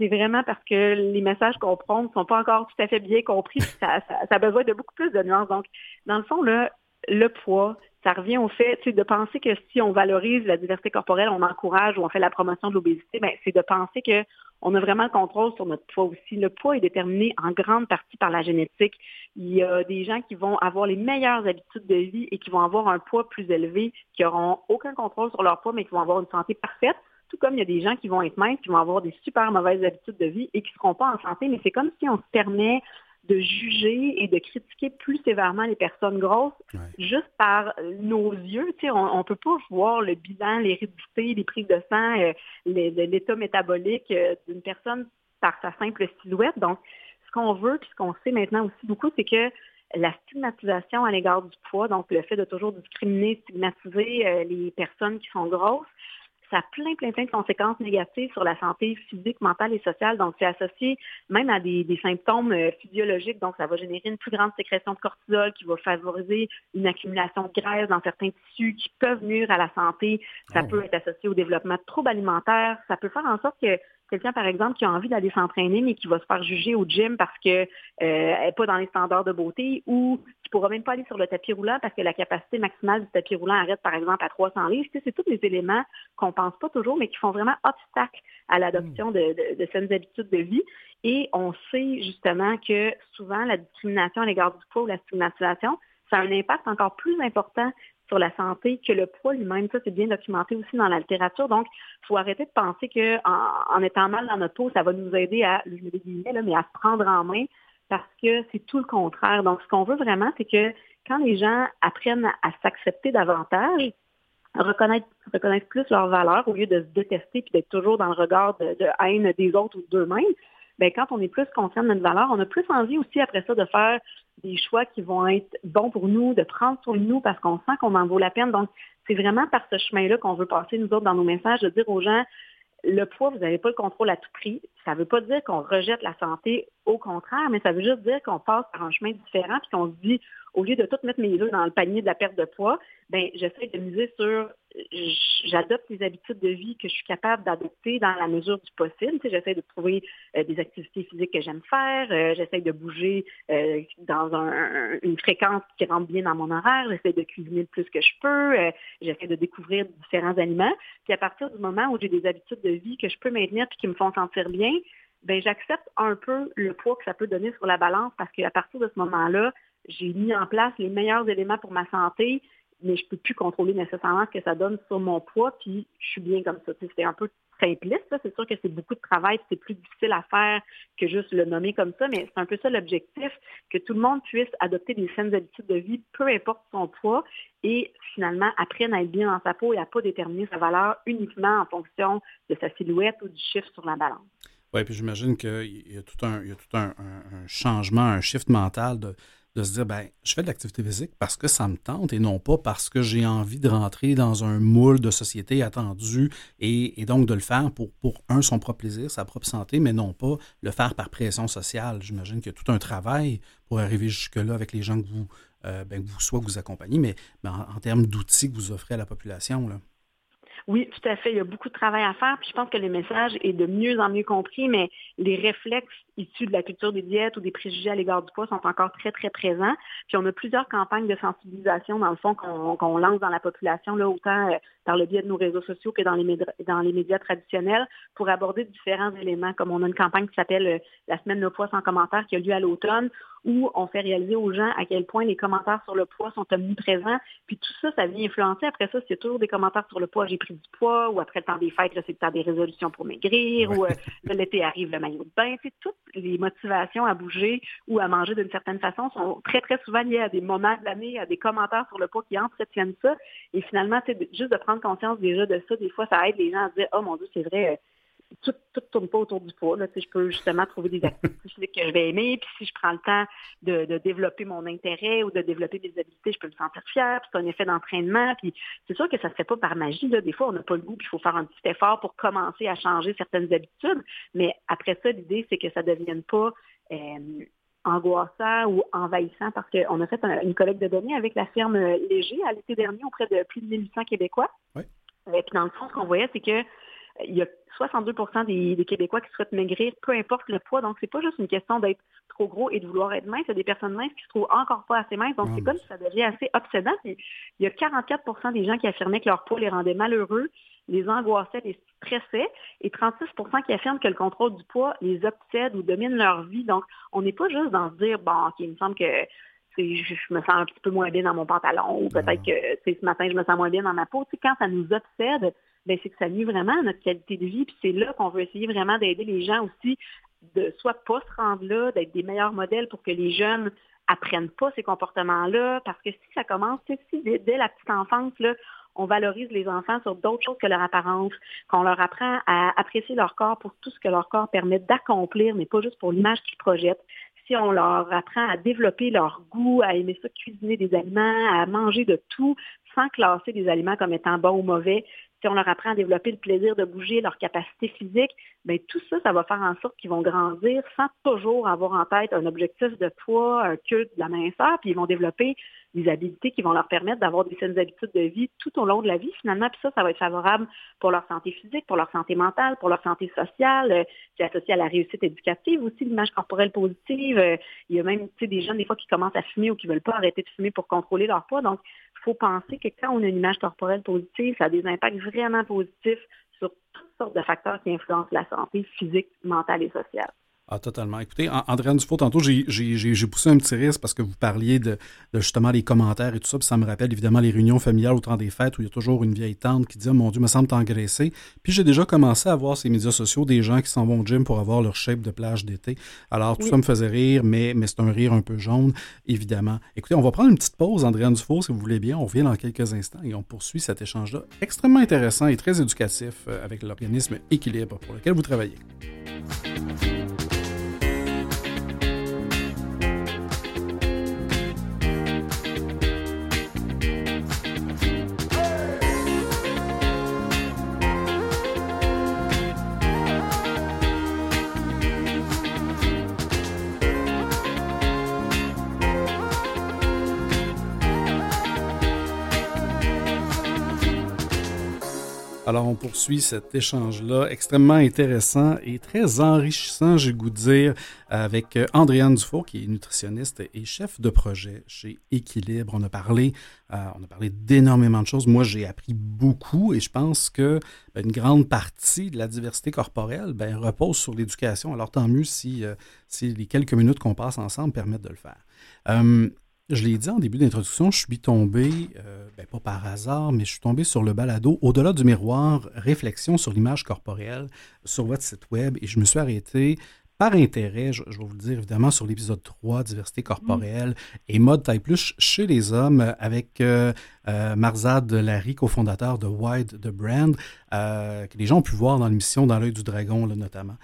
Speaker 4: C'est vraiment parce que les messages qu'on prend ne sont pas encore tout à fait bien compris. Ça, ça, ça a besoin de beaucoup plus de nuances. Donc, dans le fond, là, le poids, ça revient au fait de penser que si on valorise la diversité corporelle, on encourage ou on fait la promotion de l'obésité, ben, c'est de penser que on a vraiment le contrôle sur notre poids aussi. Le poids est déterminé en grande partie par la génétique. Il y a des gens qui vont avoir les meilleures habitudes de vie et qui vont avoir un poids plus élevé, qui auront aucun contrôle sur leur poids, mais qui vont avoir une santé parfaite. Tout comme il y a des gens qui vont être minces, qui vont avoir des super mauvaises habitudes de vie et qui ne seront pas en santé, mais c'est comme si on se permet de juger et de critiquer plus sévèrement les personnes grosses
Speaker 1: Ouais.
Speaker 4: juste par nos yeux. Tu sais, on ne peut pas voir le bilan, l'hérédité, les prises de sang, euh, l'état métabolique euh, d'une personne par sa simple silhouette. Donc, ce qu'on veut, puis ce qu'on sait maintenant aussi beaucoup, c'est que la stigmatisation à l'égard du poids, donc le fait de toujours discriminer, stigmatiser euh, les personnes qui sont grosses, ça a plein, plein, plein de conséquences négatives sur la santé physique, mentale et sociale. Donc, c'est associé même à des, des symptômes euh, physiologiques. Donc, ça va générer une plus grande sécrétion de cortisol qui va favoriser une accumulation de graisse dans certains tissus qui peuvent nuire à la santé. Ça
Speaker 1: Oh.
Speaker 4: peut être associé au développement de troubles alimentaires. Ça peut faire en sorte que quelqu'un, par exemple, qui a envie d'aller s'entraîner, mais qui va se faire juger au gym parce que euh, n'est pas dans les standards de beauté ou qui pourra même pas aller sur le tapis roulant parce que la capacité maximale du tapis roulant arrête, par exemple, à 300 livres. Tu sais, c'est tous les éléments qu'on pense pas toujours, mais qui font vraiment obstacle à l'adoption de, de, de saines habitudes de vie. Et on sait justement que souvent, la discrimination à l'égard du poids ou la stigmatisation, ça a un impact encore plus important sur la santé que le poids lui-même. Ça, c'est bien documenté aussi dans la littérature. Donc, il faut arrêter de penser que en, étant mal dans notre peau, ça va nous aider à, je mais à se prendre en main parce que c'est tout le contraire. Donc, ce qu'on veut vraiment, c'est que quand les gens apprennent à, s'accepter davantage, reconnaître, reconnaître plus leurs valeurs au lieu de se détester puis d'être toujours dans le regard de haine des autres ou d'eux-mêmes, ben quand on est plus conscient de notre valeur, on a plus envie aussi après ça de faire des choix qui vont être bons pour nous, de prendre soin de nous parce qu'on sent qu'on en vaut la peine. Donc, c'est vraiment par ce chemin-là qu'on veut passer, nous autres, dans nos messages, de dire aux gens, le poids, vous n'avez pas le contrôle à tout prix. Ça ne veut pas dire qu'on rejette la santé, au contraire, mais ça veut juste dire qu'on passe par un chemin différent puis qu'on se dit, au lieu de tout mettre mes œufs dans le panier de la perte de poids, ben j'essaie de miser sur, j'adopte les habitudes de vie que je suis capable d'adopter dans la mesure du possible. Tu sais, j'essaie de trouver euh, des activités physiques que j'aime faire, euh, j'essaie de bouger euh, dans un, une fréquence qui rentre bien dans mon horaire, j'essaie de cuisiner le plus que je peux, euh, j'essaie de découvrir différents aliments. Puis à partir du moment où j'ai des habitudes de vie que je peux maintenir puis qui me font sentir bien, ben j'accepte un peu le poids que ça peut donner sur la balance parce qu'à partir de ce moment-là, j'ai mis en place les meilleurs éléments pour ma santé mais je peux plus contrôler nécessairement ce que ça donne sur mon poids, puis je suis bien comme ça. C'est un peu simpliste, c'est sûr que c'est beaucoup de travail, c'est plus difficile à faire que juste le nommer comme ça, mais c'est un peu ça l'objectif, que tout le monde puisse adopter des saines habitudes de vie, peu importe son poids, et finalement apprenne à être bien dans sa peau et à pas déterminer sa valeur uniquement en fonction de sa silhouette ou du chiffre sur la balance.
Speaker 1: Oui, puis j'imagine qu'il y a tout, un, y a tout un, changement, un shift mental de, de se dire, ben, je fais de l'activité physique parce que ça me tente et non pas parce que j'ai envie de rentrer dans un moule de société attendu et, donc de le faire pour, pour, un, son propre plaisir, sa propre santé, mais non pas le faire par pression sociale. J'imagine qu'il y a tout un travail pour arriver jusque-là avec les gens que vous, euh, ben, vous soit que vous accompagnez, mais, en, en, termes d'outils que vous offrez à la population.
Speaker 4: Oui, tout à fait. Il y a beaucoup de travail à faire. Puis je pense que le message est de mieux en mieux compris, mais les réflexes issus de la culture des diètes ou des préjugés à l'égard du poids sont encore très, très présents. Puis on a plusieurs campagnes de sensibilisation, dans le fond, qu'on lance dans la population, là, autant euh, par le biais de nos réseaux sociaux que dans les, médias, dans les médias traditionnels, pour aborder différents éléments, comme on a une campagne qui s'appelle euh, La semaine de poids sans commentaire qui a lieu à l'automne, où on fait réaliser aux gens à quel point les commentaires sur le poids sont omniprésents. Puis tout ça, ça vient influencer. Après ça, c'est toujours des commentaires sur le poids, j'ai pris du poids, ou après le temps des fêtes, c'est le temps des résolutions pour maigrir, ou euh, l'été arrive le maillot de bain. C'est toutes les motivations à bouger ou à manger d'une certaine façon sont très, très souvent liées à des moments de l'année, à des commentaires sur le poids qui entretiennent ça. Et finalement, juste de prendre conscience déjà de ça, des fois, ça aide les gens à dire, oh mon Dieu, c'est vrai, tout ne tourne pas autour du poids. Là. Je peux justement trouver des activités que je vais aimer. Puis si je prends le temps de, développer mon intérêt ou de développer des habiletés, je peux me sentir fière. Puis c'est un effet d'entraînement. Puis c'est sûr que ça ne se fait pas par magie. Là. Des fois, on n'a pas le goût. Puis il faut faire un petit effort pour commencer à changer certaines habitudes. Mais après ça, l'idée, c'est que ça ne devienne pas euh, angoissant ou envahissant parce qu'on a fait une collecte de données avec la firme Léger à l'été dernier auprès de plus de 1800 Québécois.
Speaker 1: Oui.
Speaker 4: Et puis dans le fond, ce qu'on voyait, c'est que il y a 62% des, Québécois qui souhaitent maigrir, peu importe le poids. Donc, c'est pas juste une question d'être trop gros et de vouloir être mince. Il y a des personnes minces qui se trouvent encore pas assez minces. Donc, c'est comme si ça devient assez obsédant. il y a 44% des gens qui affirmaient que leur poids les rendait malheureux, les angoissait, les stressait, et 36% qui affirment que le contrôle du poids les obsède ou domine leur vie. Donc, on n'est pas juste dans se dire, bon, OK, il me semble que je, me sens un petit peu moins bien dans mon pantalon ou peut-être que ce matin, je me sens moins bien dans ma peau. quand ça nous obsède, c'est que ça nuit vraiment à notre qualité de vie. Puis c'est là qu'on veut essayer vraiment d'aider les gens aussi de soit pas se rendre là, d'être des meilleurs modèles pour que les jeunes apprennent pas ces comportements-là. Parce que si ça commence, si dès, dès la petite enfance, là, on valorise les enfants sur d'autres choses que leur apparence, qu'on leur apprend à apprécier leur corps pour tout ce que leur corps permet d'accomplir, mais pas juste pour l'image qu'ils projettent. Si on leur apprend à développer leur goût, à aimer ça, cuisiner des aliments, à manger de tout, sans classer des aliments comme étant bons ou mauvais, si on leur apprend à développer le plaisir de bouger, leur capacité physique, bien, tout ça, ça va faire en sorte qu'ils vont grandir sans toujours avoir en tête un objectif de poids, un culte de la minceur, puis ils vont développer des habiletés qui vont leur permettre d'avoir des saines habitudes de vie tout au long de la vie, finalement. Puis ça, ça va être favorable pour leur santé physique, pour leur santé mentale, pour leur santé sociale. Euh, c'est associé à la réussite éducative aussi, l'image corporelle positive. Euh, il y a même des jeunes, des fois, qui commencent à fumer ou qui ne veulent pas arrêter de fumer pour contrôler leur poids. Donc, il faut penser que quand on a une image corporelle positive, ça a des impacts vraiment positifs sur toutes sortes de facteurs qui influencent la santé physique, mentale et sociale.
Speaker 1: Ah, totalement. Écoutez, Andréane Dufault, tantôt, j'ai poussé un petit risque parce que vous parliez de, justement les commentaires et tout ça, puis ça me rappelle évidemment les réunions familiales au temps des fêtes où il y a toujours une vieille tante qui dit oh, Mon Dieu, me semble t'engraisser. Puis j'ai déjà commencé à voir ces médias sociaux des gens qui s'en vont au gym pour avoir leur shape de plage d'été. Alors, tout ça me faisait rire, mais, mais c'est un rire un peu jaune, évidemment. Écoutez, on va prendre une petite pause, Andréane Dufault, si vous voulez bien. On revient dans quelques instants et on poursuit cet échange-là extrêmement intéressant et très éducatif euh, avec l'organisme Équilibre pour lequel vous travaillez. Alors, on poursuit cet échange-là extrêmement intéressant et très enrichissant, j'ai goût de dire, avec euh, Andréane Dufour, qui est nutritionniste et chef de projet chez Équilibre. On a parlé, euh, on a parlé d'énormément de choses. Moi, j'ai appris beaucoup et je pense que ben, une grande partie de la diversité corporelle ben, repose sur l'éducation. Alors, tant mieux si, euh, si les quelques minutes qu'on passe ensemble permettent de le faire. Je l'ai dit en début d'introduction, je suis tombé ben, pas par hasard, mais je suis tombé sur le balado Au-delà du miroir, réflexion sur l'image corporelle sur votre site web et je me suis arrêté par intérêt, je, vais vous le dire évidemment sur l'épisode 3, diversité corporelle et mode taille plus chez les hommes avec euh, euh, Marzad Larry, cofondateur de Wide the Brand, euh, que les gens ont pu voir dans l'émission Dans l'œil du dragon notamment.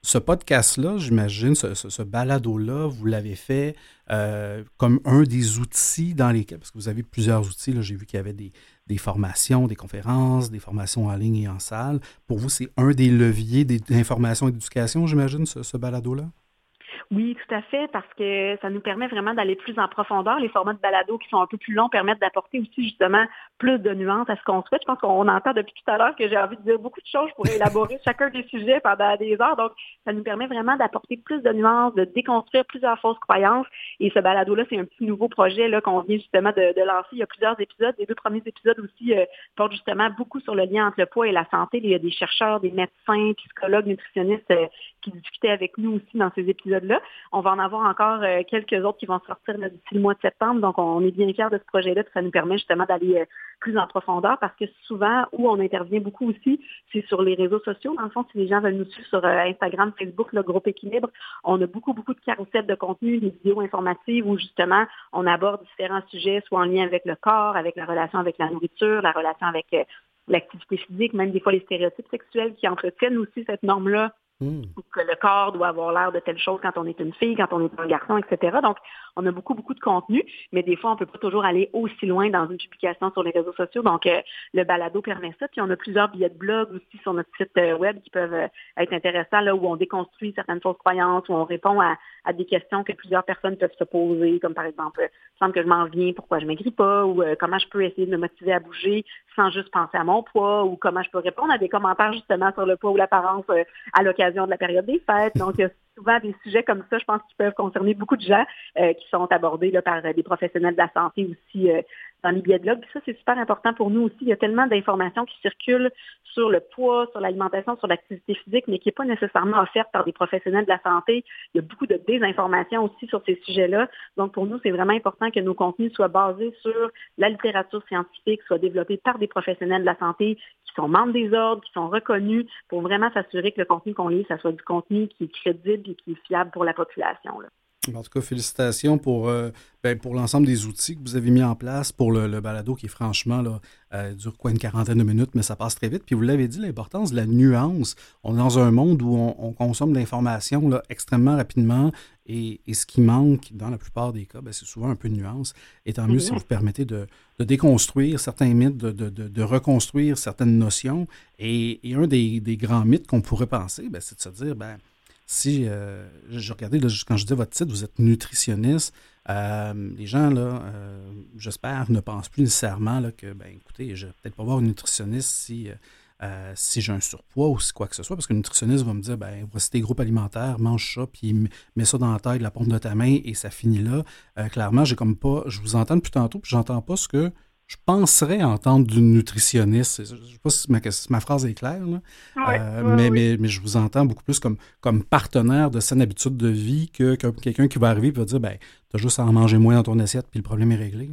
Speaker 1: Ce podcast-là, j'imagine, ce, balado-là, vous l'avez fait euh, comme un des outils dans lesquels, parce que vous avez plusieurs outils, j'ai vu qu'il y avait des, formations, des conférences, des formations en ligne et en salle. Pour vous, c'est un des leviers d'information et d'éducation, j'imagine, ce, ce balado-là?
Speaker 4: Oui, tout à fait, parce que ça nous permet vraiment d'aller plus en profondeur. Les formats de balado qui sont un peu plus longs permettent d'apporter aussi justement plus de nuances à ce qu'on souhaite. Je pense qu'on entend depuis tout à l'heure que j'ai envie de dire beaucoup de choses pour élaborer chacun des sujets pendant des heures. Donc, ça nous permet vraiment d'apporter plus de nuances, de déconstruire plusieurs fausses croyances. Et ce balado-là, c'est un petit nouveau projet qu'on vient justement de, lancer. Il y a plusieurs épisodes. Les deux premiers épisodes aussi euh, portent justement beaucoup sur le lien entre le poids et la santé. Il y a des chercheurs, des médecins, psychologues, nutritionnistes euh, qui discutaient avec nous aussi dans ces épisodes-là. On va en avoir encore euh, quelques autres qui vont sortir d'ici le mois de septembre. Donc, on est bien fiers de ce projet-là. Ça nous permet justement d'aller euh, plus en profondeur parce que souvent, où on intervient beaucoup aussi, c'est sur les réseaux sociaux. Dans le fond, si les gens veulent nous suivre sur euh, Instagram, Facebook, le groupe Équilibre, on a beaucoup, beaucoup de carousels de contenu, des vidéos informatives où justement, on aborde différents sujets, soit en lien avec le corps, avec la relation avec la nourriture, la relation avec l'activité physique, même des fois les stéréotypes sexuels qui entretiennent aussi cette norme-là Hmm. que le corps doit avoir l'air de telle chose quand on est une fille, quand on est un garçon, etc. Donc, on a beaucoup, beaucoup de contenu, mais des fois, on ne peut pas toujours aller aussi loin dans une publication sur les réseaux sociaux. Donc, euh, le balado permet ça. Puis, on a plusieurs billets de blog aussi sur notre site euh, web qui peuvent euh, être intéressants, là, où on déconstruit certaines fausses croyances, où on répond à, des questions que plusieurs personnes peuvent se poser, comme par exemple, il semble que je m'en viens, pourquoi je maigris pas, ou comment je peux essayer de me motiver à bouger sans juste penser à mon poids, ou comment je peux répondre à des commentaires justement sur le poids ou l'apparence à l'occasion de la période des fêtes. Donc, a souvent des sujets comme ça, je pense, qui peuvent concerner beaucoup de gens euh, qui sont abordés là, par des professionnels de la santé aussi euh, dans les billets de blog. ça, c'est super important pour nous aussi. Il y a tellement d'informations qui circulent sur le poids, sur l'alimentation, sur l'activité physique, mais qui n'est pas nécessairement offerte par des professionnels de la santé. Il y a beaucoup de désinformations aussi sur ces sujets-là. Donc, pour nous, c'est vraiment important que nos contenus soient basés sur la littérature scientifique, soient développés par des professionnels de la santé qui sont membres des ordres, qui sont reconnus pour vraiment s'assurer que le contenu qu'on lit, ça soit du contenu qui est crédible et qui est fiable pour la population. Là.
Speaker 1: En tout cas, félicitations pour, euh, ben, pour l'ensemble des outils que vous avez mis en place pour le, balado qui, franchement, là, euh, dure quoi une quarantaine de minutes, mais ça passe très vite. Puis vous l'avez dit, l'importance de la nuance. On est dans un monde où on, consomme de l'information extrêmement rapidement et, ce qui manque dans la plupart des cas, ben, c'est souvent un peu de nuance. Et tant mieux si vous permettez de, déconstruire certains mythes, de, reconstruire certaines notions. Et, un des, des grands mythes qu'on pourrait penser, ben, c'est de se dire, ben, si euh, je regardais, quand je dis votre titre, vous êtes nutritionniste, euh, les gens, là, euh, j'espère, ne pensent plus nécessairement là, que, ben, écoutez, je vais peut-être pas voir une nutritionniste si, si j'ai un surpoids ou si quoi que ce soit, parce qu'un nutritionniste va me dire, ben, voici tes groupes alimentaires, mange ça, puis mets ça dans la taille la pompe de ta main et ça finit là. clairement, j'ai comme pas, je vous entends depuis tantôt, puis j'entends pas ce que je penserais entendre d'une nutritionniste. Je ne sais pas si ma, phrase est claire, euh, mais, mais, je vous entends beaucoup plus comme, comme partenaire de saine habitude de vie que, quelqu'un qui va arriver et va dire ben, tu as juste à en manger moins dans ton assiette, puis le problème est réglé.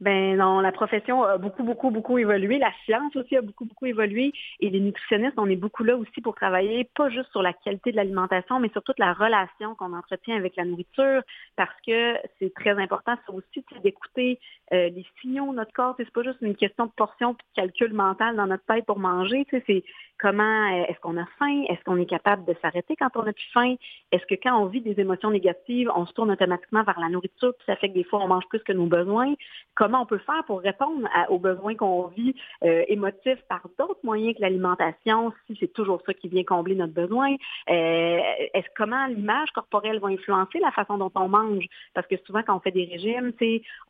Speaker 4: Ben non, la profession a beaucoup, beaucoup, beaucoup évolué. La science aussi a beaucoup, beaucoup évolué. Et les nutritionnistes, on est beaucoup là aussi pour travailler, pas juste sur la qualité de l'alimentation, mais sur toute la relation qu'on entretient avec la nourriture, parce que c'est très important, aussi d'écouter euh, les signaux de notre corps. C'est pas juste une question de portion et de calcul mental dans notre tête pour manger. C'est comment euh, est-ce qu'on a faim, est-ce qu'on est capable de s'arrêter quand on a plus faim, est-ce que quand on vit des émotions négatives, on se tourne automatiquement vers la nourriture, puis ça fait que des fois on mange plus que nos besoins? Comment on peut faire pour répondre aux besoins qu'on vit euh, émotifs par d'autres moyens que l'alimentation, si c'est toujours ça qui vient combler notre besoin? Euh, est-ce comment l'image corporelle va influencer la façon dont on mange? Parce que souvent quand on fait des régimes,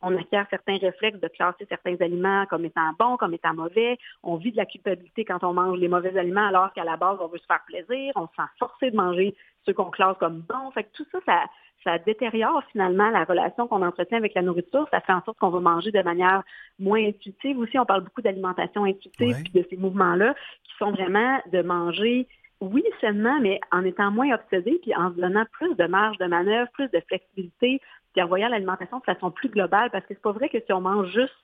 Speaker 4: on acquiert certains réflexes de classer certains aliments comme étant bons, comme étant mauvais. On vit de la culpabilité quand on mange les mauvais aliments alors qu'à la base, on veut se faire plaisir, on se sent forcé de manger ceux qu'on classe comme bons. Fait que tout ça, ça, détériore finalement la relation qu'on entretient avec la nourriture. Ça fait en sorte qu'on va manger de manière moins intuitive. Aussi, on parle beaucoup d'alimentation intuitive et de ces mouvements-là qui sont vraiment de manger oui, seulement, mais en étant moins obsédé, puis en se donnant plus de marge de manœuvre, plus de flexibilité, puis en voyant l'alimentation de façon plus globale, parce que c'est pas vrai que si on mange juste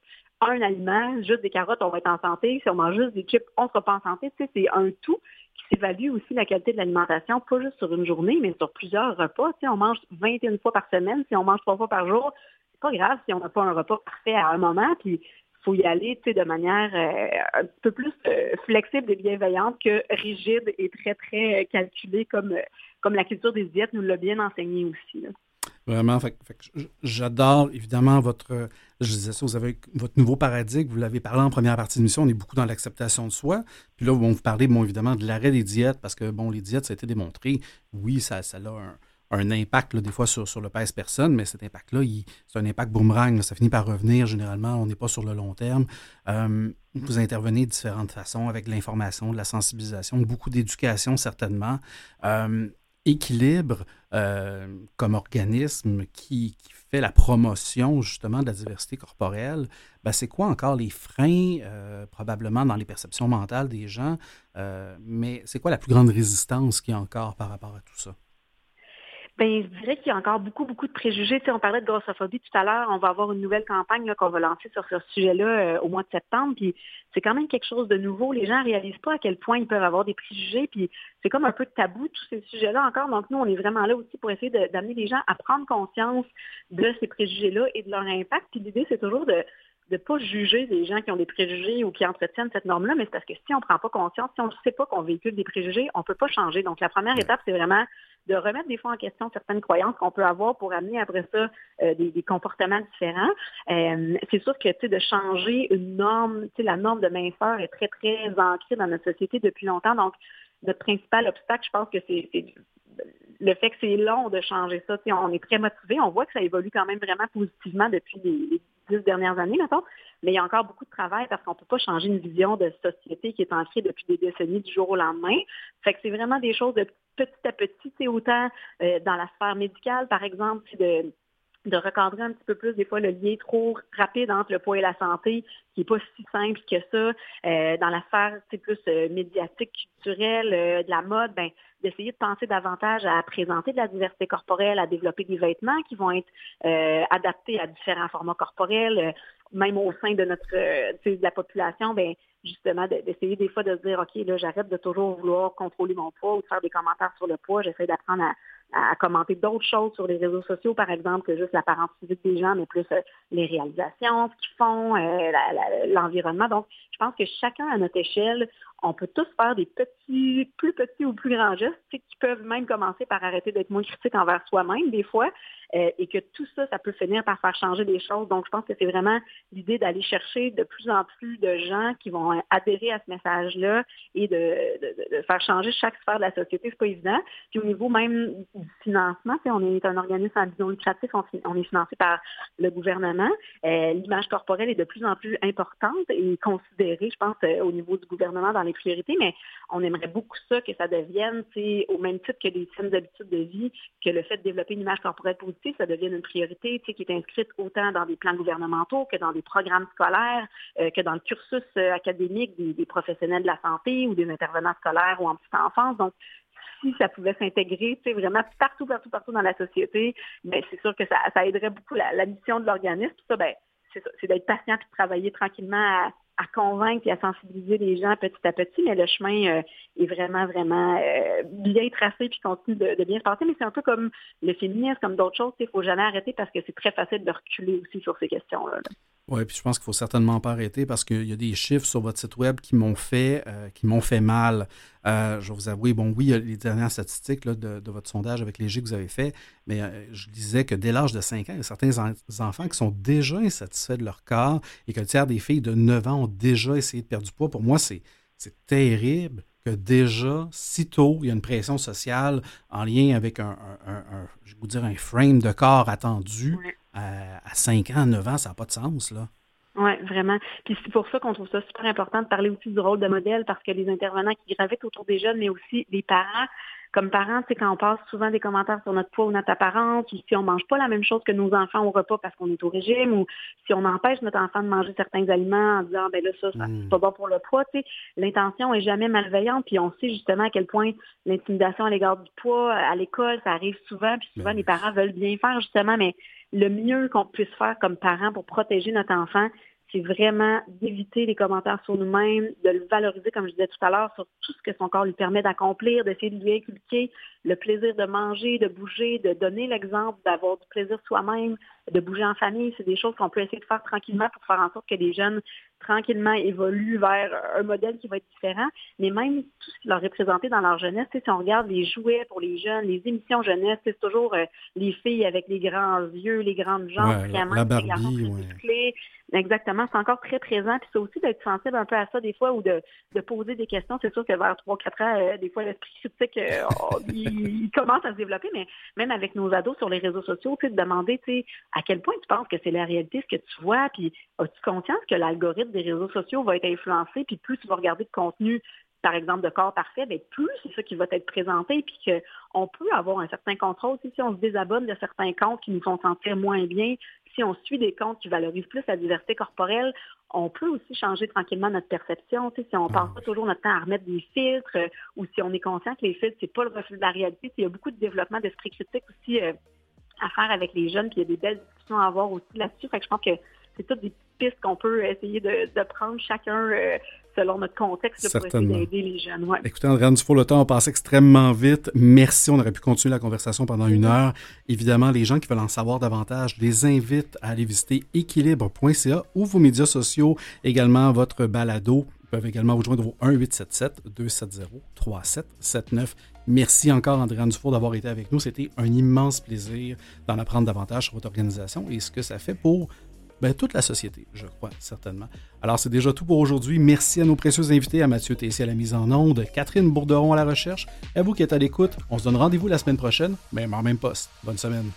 Speaker 4: un aliment, juste des carottes, on va être en santé. Si on mange juste des chips, on ne sera pas en santé. Tu sais, c'est un tout qui s'évalue aussi la qualité de l'alimentation, pas juste sur une journée, mais sur plusieurs repas. Tu sais, on mange 21 fois par semaine. Si on mange trois fois par jour, c'est pas grave si on n'a pas un repas parfait à un moment. Puis faut y aller tu sais, de manière euh, un peu plus euh, flexible et bienveillante que rigide et très, très calculée comme, comme la culture des diètes nous l'a bien enseigné aussi.
Speaker 1: Vraiment, j'adore évidemment votre, je disais ça, vous avez votre nouveau paradigme, vous l'avez parlé en première partie de l'émission, on est beaucoup dans l'acceptation de soi. Puis là, bon, vous parlez bon, évidemment de l'arrêt des diètes, parce que bon, les diètes, ça a été démontré, oui, ça, ça a un, impact des fois sur, sur le pèse-personne, mais cet impact-là, c'est un impact boomerang, ça finit par revenir généralement, on n'est pas sur le long terme. Vous intervenez de différentes façons avec l'information, de la sensibilisation, beaucoup d'éducation certainement. Équilibre euh, comme organisme qui, fait la promotion justement de la diversité corporelle, ben c'est quoi encore les freins euh, probablement dans les perceptions mentales des gens, euh, mais c'est quoi la plus grande résistance qu'il y a encore par rapport à tout ça?
Speaker 4: Ben, je dirais qu'il y a encore beaucoup, beaucoup de préjugés. Tu on parlait de grossophobie tout à l'heure. On va avoir une nouvelle campagne qu'on va lancer sur ce sujet-là euh, au mois de septembre. Puis c'est quand même quelque chose de nouveau. Les gens ne réalisent pas à quel point ils peuvent avoir des préjugés. Puis c'est comme un peu de tabou, tous ces sujets-là encore. Donc nous, on est vraiment là aussi pour essayer d'amener les gens à prendre conscience de ces préjugés-là et de leur impact. Puis l'idée, c'est toujours de de ne pas juger les gens qui ont des préjugés ou qui entretiennent cette norme-là, mais c'est parce que si on ne prend pas conscience, si on ne sait pas qu'on véhicule des préjugés, on ne peut pas changer. Donc, la première étape, c'est vraiment de remettre des fois en question certaines croyances qu'on peut avoir pour amener après ça euh, des, comportements différents. Euh, c'est sûr que, tu sais, de changer une norme, tu sais, la norme de minceur est très, très ancrée dans notre société depuis longtemps. Donc, notre principal obstacle, je pense que c'est le fait que c'est long de changer ça. On est très motivé. On voit que ça évolue quand même vraiment positivement depuis les, dix dernières années, mettons. Mais il y a encore beaucoup de travail parce qu'on ne peut pas changer une vision de société qui est ancrée depuis des décennies du jour au lendemain. Fait que c'est vraiment des choses de petit à petit, c'est autant euh, dans la sphère médicale, par exemple, de de recadrer un petit peu plus des fois le lien trop rapide entre le poids et la santé, qui n'est pas si simple que ça. Euh, dans la sphère plus euh, médiatique, culturelle, euh, de la mode, ben, d'essayer de penser davantage à présenter de la diversité corporelle, à développer des vêtements qui vont être adaptés à différents formats corporels, même au sein de notre de la population, ben, justement d'essayer des fois de se dire, OK, là, j'arrête de toujours vouloir contrôler mon poids ou de faire des commentaires sur le poids, j'essaie d'apprendre à, à commenter d'autres choses sur les réseaux sociaux, par exemple, que juste l'apparence physique des gens, mais plus euh, les réalisations, ce qu'ils font, euh, l'environnement. Donc, je pense que chacun à notre échelle, on peut tous faire des petits, plus petits ou plus grands gestes qui peuvent même commencer par arrêter d'être moins critique envers soi-même des fois, euh, et que tout ça, ça peut finir par faire changer des choses. Donc, je pense que c'est vraiment l'idée d'aller chercher de plus en plus de gens qui vont adhérer à ce message-là et de, faire changer chaque sphère de la société. C'est pas évident. Puis au niveau même du financement, on est un organisme à vision lucratif, on, est financé par le gouvernement. Euh, l'image corporelle est de plus en plus importante et considérée, je pense, euh, au niveau du gouvernement dans les priorités, mais on aimerait beaucoup ça, que ça devienne, au même titre que les saines habitudes de vie, que le fait de développer une image corporelle positive, ça devienne une priorité, qui est inscrite autant dans des plans gouvernementaux que dans des programmes scolaires, euh, que dans le cursus euh, académique des, professionnels de la santé ou des intervenants scolaires ou en petite enfance. Donc, si ça pouvait s'intégrer, tu vraiment partout, partout, partout dans la société, mais ben, c'est sûr que ça, aiderait beaucoup la, mission de l'organisme. Ça, ben, c'est d'être patient et de travailler tranquillement à, convaincre et à sensibiliser les gens petit à petit, mais le chemin euh, est vraiment, vraiment euh, bien tracé puis continue de, bien se passer. Mais c'est un peu comme le féminisme, comme d'autres choses. Il ne faut jamais arrêter parce que c'est très facile de reculer aussi sur ces questions-là. là
Speaker 1: oui, puis je pense qu'il faut certainement pas arrêter parce qu'il y a des chiffres sur votre site web qui m'ont fait, euh, qui m'ont fait mal. Euh, je vais vous avouer, bon, oui, les dernières statistiques de, votre sondage avec les G que vous avez fait, mais euh, je disais que dès l'âge de 5 ans, il y a certains enfants qui sont déjà insatisfaits de leur corps et que le tiers des filles de 9 ans ont déjà essayé de perdre du poids. Pour moi, c'est terrible que déjà, si tôt, il y a une pression sociale en lien avec un, je vais vous dire, un frame de corps attendu à, 5 ans, 9 ans, ça n'a pas de sens, là.
Speaker 4: Oui, vraiment. Puis c'est pour ça qu'on trouve ça super important de parler aussi du rôle de modèle, parce que les intervenants qui gravitent autour des jeunes, mais aussi les parents, comme parents, c'est quand on passe souvent des commentaires sur notre poids ou notre apparence, ou si on mange pas la même chose que nos enfants au repas parce qu'on est au régime, ou si on empêche notre enfant de manger certains aliments en disant ben là ça, ça c'est pas bon pour le poids, tu sais, l'intention est jamais malveillante, puis on sait justement à quel point l'intimidation à l'égard du poids à l'école, ça arrive souvent, puis souvent ben les parents veulent bien faire justement, mais le mieux qu'on puisse faire comme parents pour protéger notre enfant, c'est vraiment d'éviter les commentaires sur nous-mêmes, de le valoriser, comme je disais tout à l'heure, sur tout ce que son corps lui permet d'accomplir, d'essayer de lui inculquer le plaisir de manger, de bouger, de donner l'exemple, d'avoir du plaisir soi-même, de bouger en famille. C'est des choses qu'on peut essayer de faire tranquillement pour faire en sorte que les jeunes, tranquillement, évoluent vers un modèle qui va être différent. Mais même tout ce qui leur est présenté dans leur jeunesse, si on regarde les jouets pour les jeunes, les émissions jeunesse, c'est toujours euh, les filles avec les grands yeux, les grandes jambes,
Speaker 1: vraiment, la Barbie,
Speaker 4: Exactement, c'est encore très présent. Puis c'est aussi d'être sensible un peu à ça des fois ou de, de poser des questions. C'est sûr que vers 3-4 ans, euh, des fois, l'esprit critique, euh, oh, il, commence à se développer, mais même avec nos ados sur les réseaux sociaux, tu de demander, tu sais, à quel point tu penses que c'est la réalité, ce que tu vois, puis as-tu conscience que l'algorithme des réseaux sociaux va être influencé, puis plus tu vas regarder de contenu par exemple, de corps parfait, bien, plus c'est ça qui va être présenté, puis qu'on peut avoir un certain contrôle. Si on se désabonne de certains comptes qui nous font sentir moins bien, si on suit des comptes qui valorisent plus la diversité corporelle, on peut aussi changer tranquillement notre perception. si on passe pas toujours notre temps à remettre des filtres euh, ou si on est conscient que les filtres, c'est pas le reflet de la réalité, il y a beaucoup de développement d'esprit critique aussi euh, à faire avec les jeunes, puis il y a des belles discussions à avoir aussi là-dessus. C'est toutes des pistes qu'on peut essayer de, prendre chacun euh, selon notre contexte pour essayer d'aider les jeunes.
Speaker 1: Écoutez, Andréane Dufour, le temps a passé extrêmement vite. Merci. On aurait pu continuer la conversation pendant une heure. Évidemment, les gens qui veulent en savoir davantage, je les invite à aller visiter équilibre.ca ou vos médias sociaux, également votre balado. Ils peuvent également vous joindre au 1-877-270-3779. Merci encore, Andréane Dufour, d'avoir été avec nous. C'était un immense plaisir d'en apprendre davantage sur votre organisation et ce que ça fait pour ben, toute la société, je crois, certainement. Alors, c'est déjà tout pour aujourd'hui. Merci à nos précieux invités, à Mathieu Tessier à la mise en onde, Catherine Bourderon à la recherche, à vous qui êtes à l'écoute. On se donne rendez-vous la semaine prochaine, même en même poste. Bonne semaine.